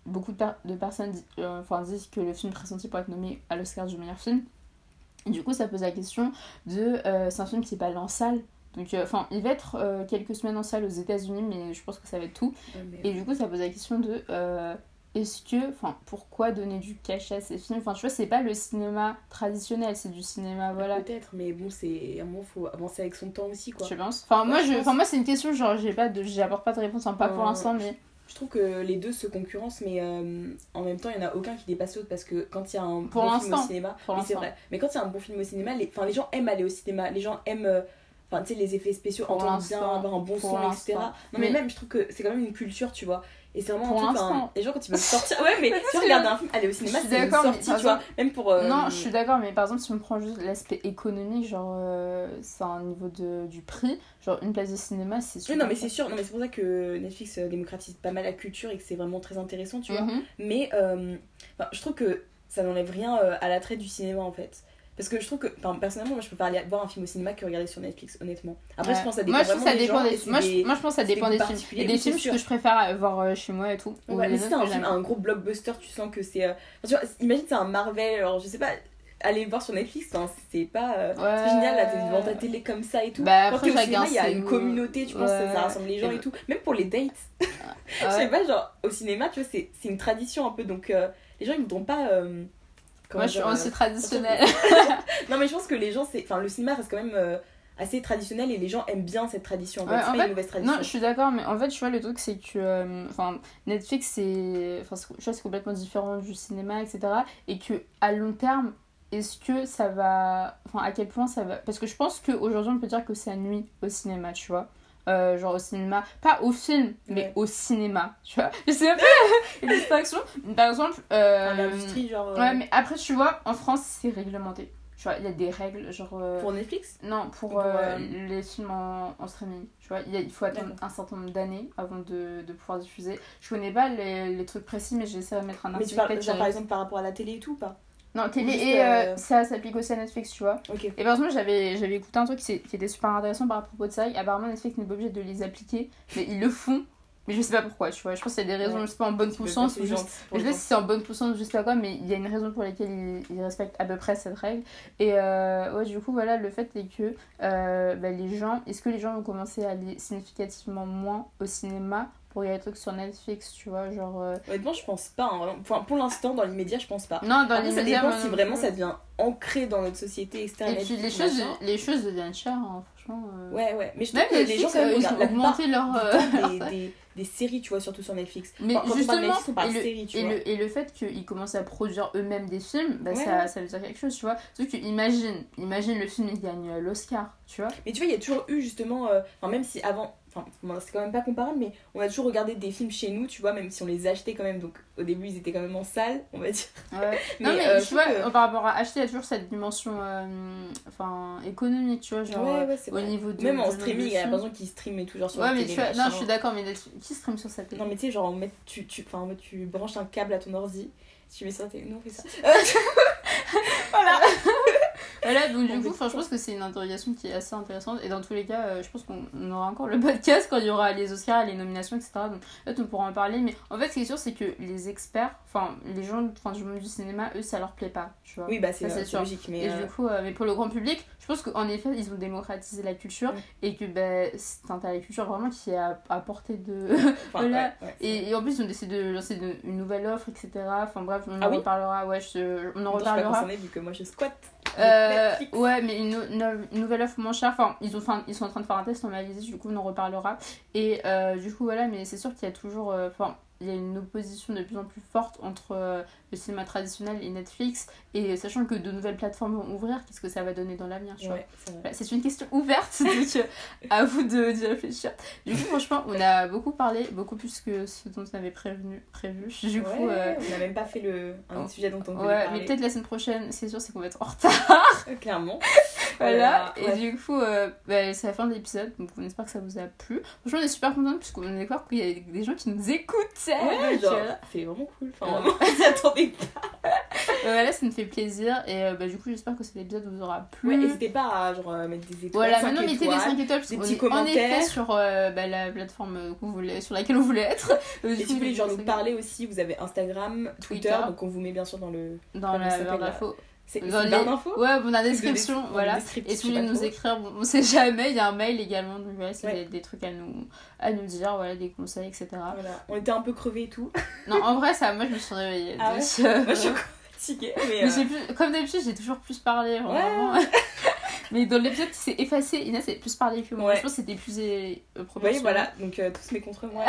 beaucoup de, per- de personnes enfin, disent que le film pressenti pour être nommé à l'Oscar du meilleur film. Et du coup, ça pose la question de. euh, c'est un film qui est pas allé en salle. Donc, euh, enfin, il va être euh, quelques semaines en salle aux États-Unis, mais je pense que ça va être tout. Et du coup, ça pose la question de euh, est-ce que, enfin, pourquoi donner du cachet à ces films? Enfin, tu vois, c'est pas le cinéma traditionnel, c'est du cinéma, voilà. Peut-être, mais bon, c'est à un moment, faut avancer avec son temps aussi, quoi. Je pense. Enfin, moi, je je, pense. enfin, moi, c'est une question, genre, j'ai pas de, j'apporte pas de réponse, hein, pas pour l'instant, mais Je trouve que les deux se concurrencent, mais euh, en même temps, il n'y en a aucun qui dépasse l'autre parce que quand il y a un Pour bon film au cinéma, c'est vrai. Mais quand il y a un bon film au cinéma, les, enfin, les gens aiment aller au cinéma, les gens aiment, euh, enfin, tu sais, les effets spéciaux, Pour entendre bien, avoir un bon son, etc. Non, mais, Mais- même, je trouve que c'est quand même une culture, tu vois. Et c'est vraiment Pour un truc, l'instant. les gens quand ils veulent sortir, ouais, mais tu vois, regarder un film, aller au cinéma, c'est une sortie, tu vois. Même pour. euh, non, je suis d'accord, mais par exemple, si on prend juste l'aspect économique, genre, euh, c'est un niveau de, du prix, genre, une place de cinéma, c'est Oui, super non, mais c'est sûr, non, mais c'est pour ça que Netflix euh, démocratise pas mal la culture et que c'est vraiment très intéressant, tu vois. Mhm. Mais euh, je trouve que ça n'enlève rien euh, à l'attrait du cinéma en fait. Parce que je trouve que, enfin, personnellement, moi je préfère aller voir un film au cinéma que regarder sur Netflix, honnêtement. Après, Ouais. je pense que ça dépend moi, je trouve vraiment que ça des gens. des et moi, je, des- moi, je pense que ça des dépend goûts des films. a des films que je préfère voir euh, chez moi et tout. ou Ouais, des mais si c'est un film, un gros blockbuster, tu sens que c'est. euh, enfin, imagine c'est un Marvel, alors je sais pas, aller le voir sur Netflix, enfin, c'est pas. euh, Ouais. Génial, là, t'es devant ta télé comme ça et tout. Bah, après, qu'au cinéma, chacun il y a une communauté, tu penses, ça, rassemble les gens Et et tout. Même pour les dates. Je sais pas, genre, au cinéma, tu vois, c'est une tradition un peu, donc euh, les gens ils voudront pas. euh, comment Moi, je euh, aussi traditionnelle. Non, mais je pense que les gens, c'est. Enfin, le cinéma reste quand même euh, assez traditionnel et les gens aiment bien cette tradition. En fait, Ouais, c'est en pas fait, une mauvaise tradition. Non, je suis d'accord, mais en fait, tu vois, le truc, c'est que euh, enfin, Netflix, c'est enfin, c'est- c'est complètement différent du cinéma, etc. Et que à long terme, est-ce que ça va. Enfin, à quel point ça va. Parce que je pense qu'aujourd'hui, on peut dire que ça nuit au cinéma, tu vois. Euh, genre au cinéma, pas au film, mais Ouais. au cinéma, tu vois. Je sais pas, une distraction. Par exemple, euh, L'industrie, genre. euh, Ouais, mais après, tu vois, en France, c'est réglementé. Tu vois, il y a des règles, genre. euh, Pour Netflix? Non, pour, Pour, les films en, en streaming. Tu vois, il, faut attendre un certain nombre d'années avant de, de pouvoir diffuser. Je connais pas les, les trucs précis, mais j'essaie de mettre un Mais tu article. parles, genre, par exemple, par rapport à la télé et tout, ou pas? Non, télé juste, et euh, euh, ça s'applique aussi à Netflix, tu vois. Et par exemple, j'avais écouté un truc qui, était super intéressant par propos de ça. Et apparemment, Netflix n'est pas obligé de les appliquer, mais ils le font. Mais je sais pas pourquoi, tu vois. Je pense qu'il y a des raisons, Ouais. je sais pas, en bonne ou juste gens je sais pas si c'est en bonne je sais pas quoi, mais il y a une raison pour laquelle ils, ils respectent à peu près cette règle. Et euh, ouais, du coup, voilà, le fait est que euh, bah, les gens, est-ce que les gens vont commencer à aller significativement moins au cinéma pour regarder des trucs sur Netflix, tu vois, genre. euh, Honnêtement, je pense pas. hein. Enfin, pour l'instant, dans l'immédiat, je pense pas. Non, dans les ça dépend si vraiment ça devient ancré dans notre société, etc. Et puis les choses, machin. les choses deviennent chères, hein, franchement. euh. Ouais, ouais. Mais je trouve Même que les gens, quand même, euh, ils ont augmenté leur. euh, des, des, des séries, tu vois, surtout sur Netflix. Mais Quand- on justement, Netflix, on parle et, le, série, tu et, vois. le, et le fait qu'ils commencent à produire eux-mêmes des films, bah, Ouais. ça, ça veut dire quelque chose, tu vois. Sauf que imagine, imagine le film, il gagne l'Oscar, tu vois. Mais tu vois, il y a toujours eu justement, enfin même si avant, enfin c'est quand même pas comparable, mais on a toujours regardé des films chez nous, tu vois, même si on les achetait quand même, donc au début ils étaient quand même en salle, on va dire. Ouais. non, mais euh, tu vois, que- par rapport à acheter, il y a toujours cette dimension euh, enfin, économique, tu vois, genre ouais, ouais, au vrai. niveau de. Même en streaming, il y a besoin qui stream et tout, genre sur Ouais, mais télé, tu vois, non, je suis d'accord, mais qui stream sur sa télé? Non, mais tu sais, genre, en mode, tu, tu, tu branches un câble à ton ordi, tu mets ça, t'es. Non, on fait ça. voilà! Voilà, donc On du coup, je pense que c'est une interrogation qui est assez intéressante. Et dans tous les cas, euh, je pense qu'on on aura encore le podcast quand il y aura les Oscars, les nominations, etc. Donc peut-être on pourra en parler. Mais en fait, ce qui est sûr, c'est que les experts, enfin, les gens enfin, du monde du cinéma, eux, ça leur plaît pas, tu vois. Oui, bah, c'est logique, mais. Et euh, du coup, euh, mais pour le grand public, je pense qu'en effet, ils ont démocratisé la culture Mm. et que bah, c'est un t'as la culture vraiment qui est à, à portée de. enfin, voilà. ouais, ouais, c'est et, et en plus, ils ont décidé de lancer de- une nouvelle offre, etc. Enfin bref, on Ah en oui reparlera. Ouais, je- on en vrai. Je suis pas reparlera. concernée vu que moi je squatte. Euh, ouais, mais une, une- une nouvelle offre moins chère. Enfin, ils, ont, ils sont en train de faire un test en Malaisie, du coup, on en reparlera. Et euh, du coup, voilà, mais c'est sûr qu'il y a toujours. euh, Enfin, il y a une opposition de plus en plus forte entre euh, le cinéma traditionnel et Netflix, et sachant que de nouvelles plateformes vont ouvrir, qu'est-ce que ça va donner dans l'avenir, Ouais, c'est. Voilà, C'est une question ouverte, donc euh, à vous de d'y réfléchir. Du coup, franchement, on a beaucoup parlé, beaucoup plus que ce dont on avait prévenu, prévu. Du coup, Ouais, euh, on n'a même pas fait le, un sujet dont on ouais, mais peut-être la semaine prochaine, c'est sûr, c'est qu'on va être en retard. Clairement. Voilà, et du coup, euh, bah, c'est la fin de l'épisode, donc on espère que ça vous a plu. Franchement, on est super contents puisqu'on est d'accord qu'il y a des gens qui nous Ouais, donc, genre, euh, c'est vraiment cool. Enfin, vraiment, on attendait pas. euh, voilà, ça nous fait plaisir et euh, bah, du coup, j'espère que cet épisode vous aura plu. Ouais, n'hésitez pas à genre, euh, mettre des étoiles. Voilà, maintenant mettez des 5 étoiles parce des petits en commentaires. effet sur euh, bah, la plateforme euh, qu'on voulait, sur laquelle on voulait être. Euh, Et si vous voulez genre nous parler aussi, vous avez Instagram, Twitter, Twitter. donc on vous met bien sûr dans le. dans Comment la barre d'infos. C'est c'est les- d'infos Ouais, bon, dans description, des- voilà. Et si vous voulez nous trop. écrire, bon, on sait jamais, il y a un mail également, donc voilà, vous Ouais. avez des trucs à nous, à nous dire, voilà, des conseils, etc. Voilà, on était un peu crevés et tout. Non, en vrai, ça, moi je me suis réveillée. Ah donc, ouais euh, Moi je suis fatiguée, mais. mais euh, plus, comme d'habitude, j'ai toujours plus parlé, mais dans l'épisode qui s'est effacé, Inès a plus parlé que moi. Ouais. Je pense que c'était plus euh, proportionnel. voilà, donc euh, tous mes contre moi.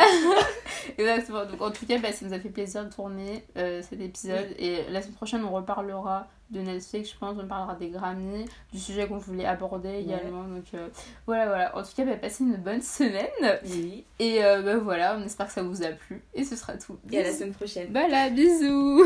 Exactement. Donc en tout cas, bah, ça nous a fait plaisir de tourner euh, cet épisode. Et la semaine prochaine, on reparlera de Netflix, je pense. On parlera des Grammy, du sujet qu'on voulait aborder également. Donc euh, voilà, voilà. En tout cas, bah, passez une bonne semaine. Oui. Et euh, bah, voilà, on espère que ça vous a plu. Et ce sera tout. Et à la semaine prochaine. Voilà, bisous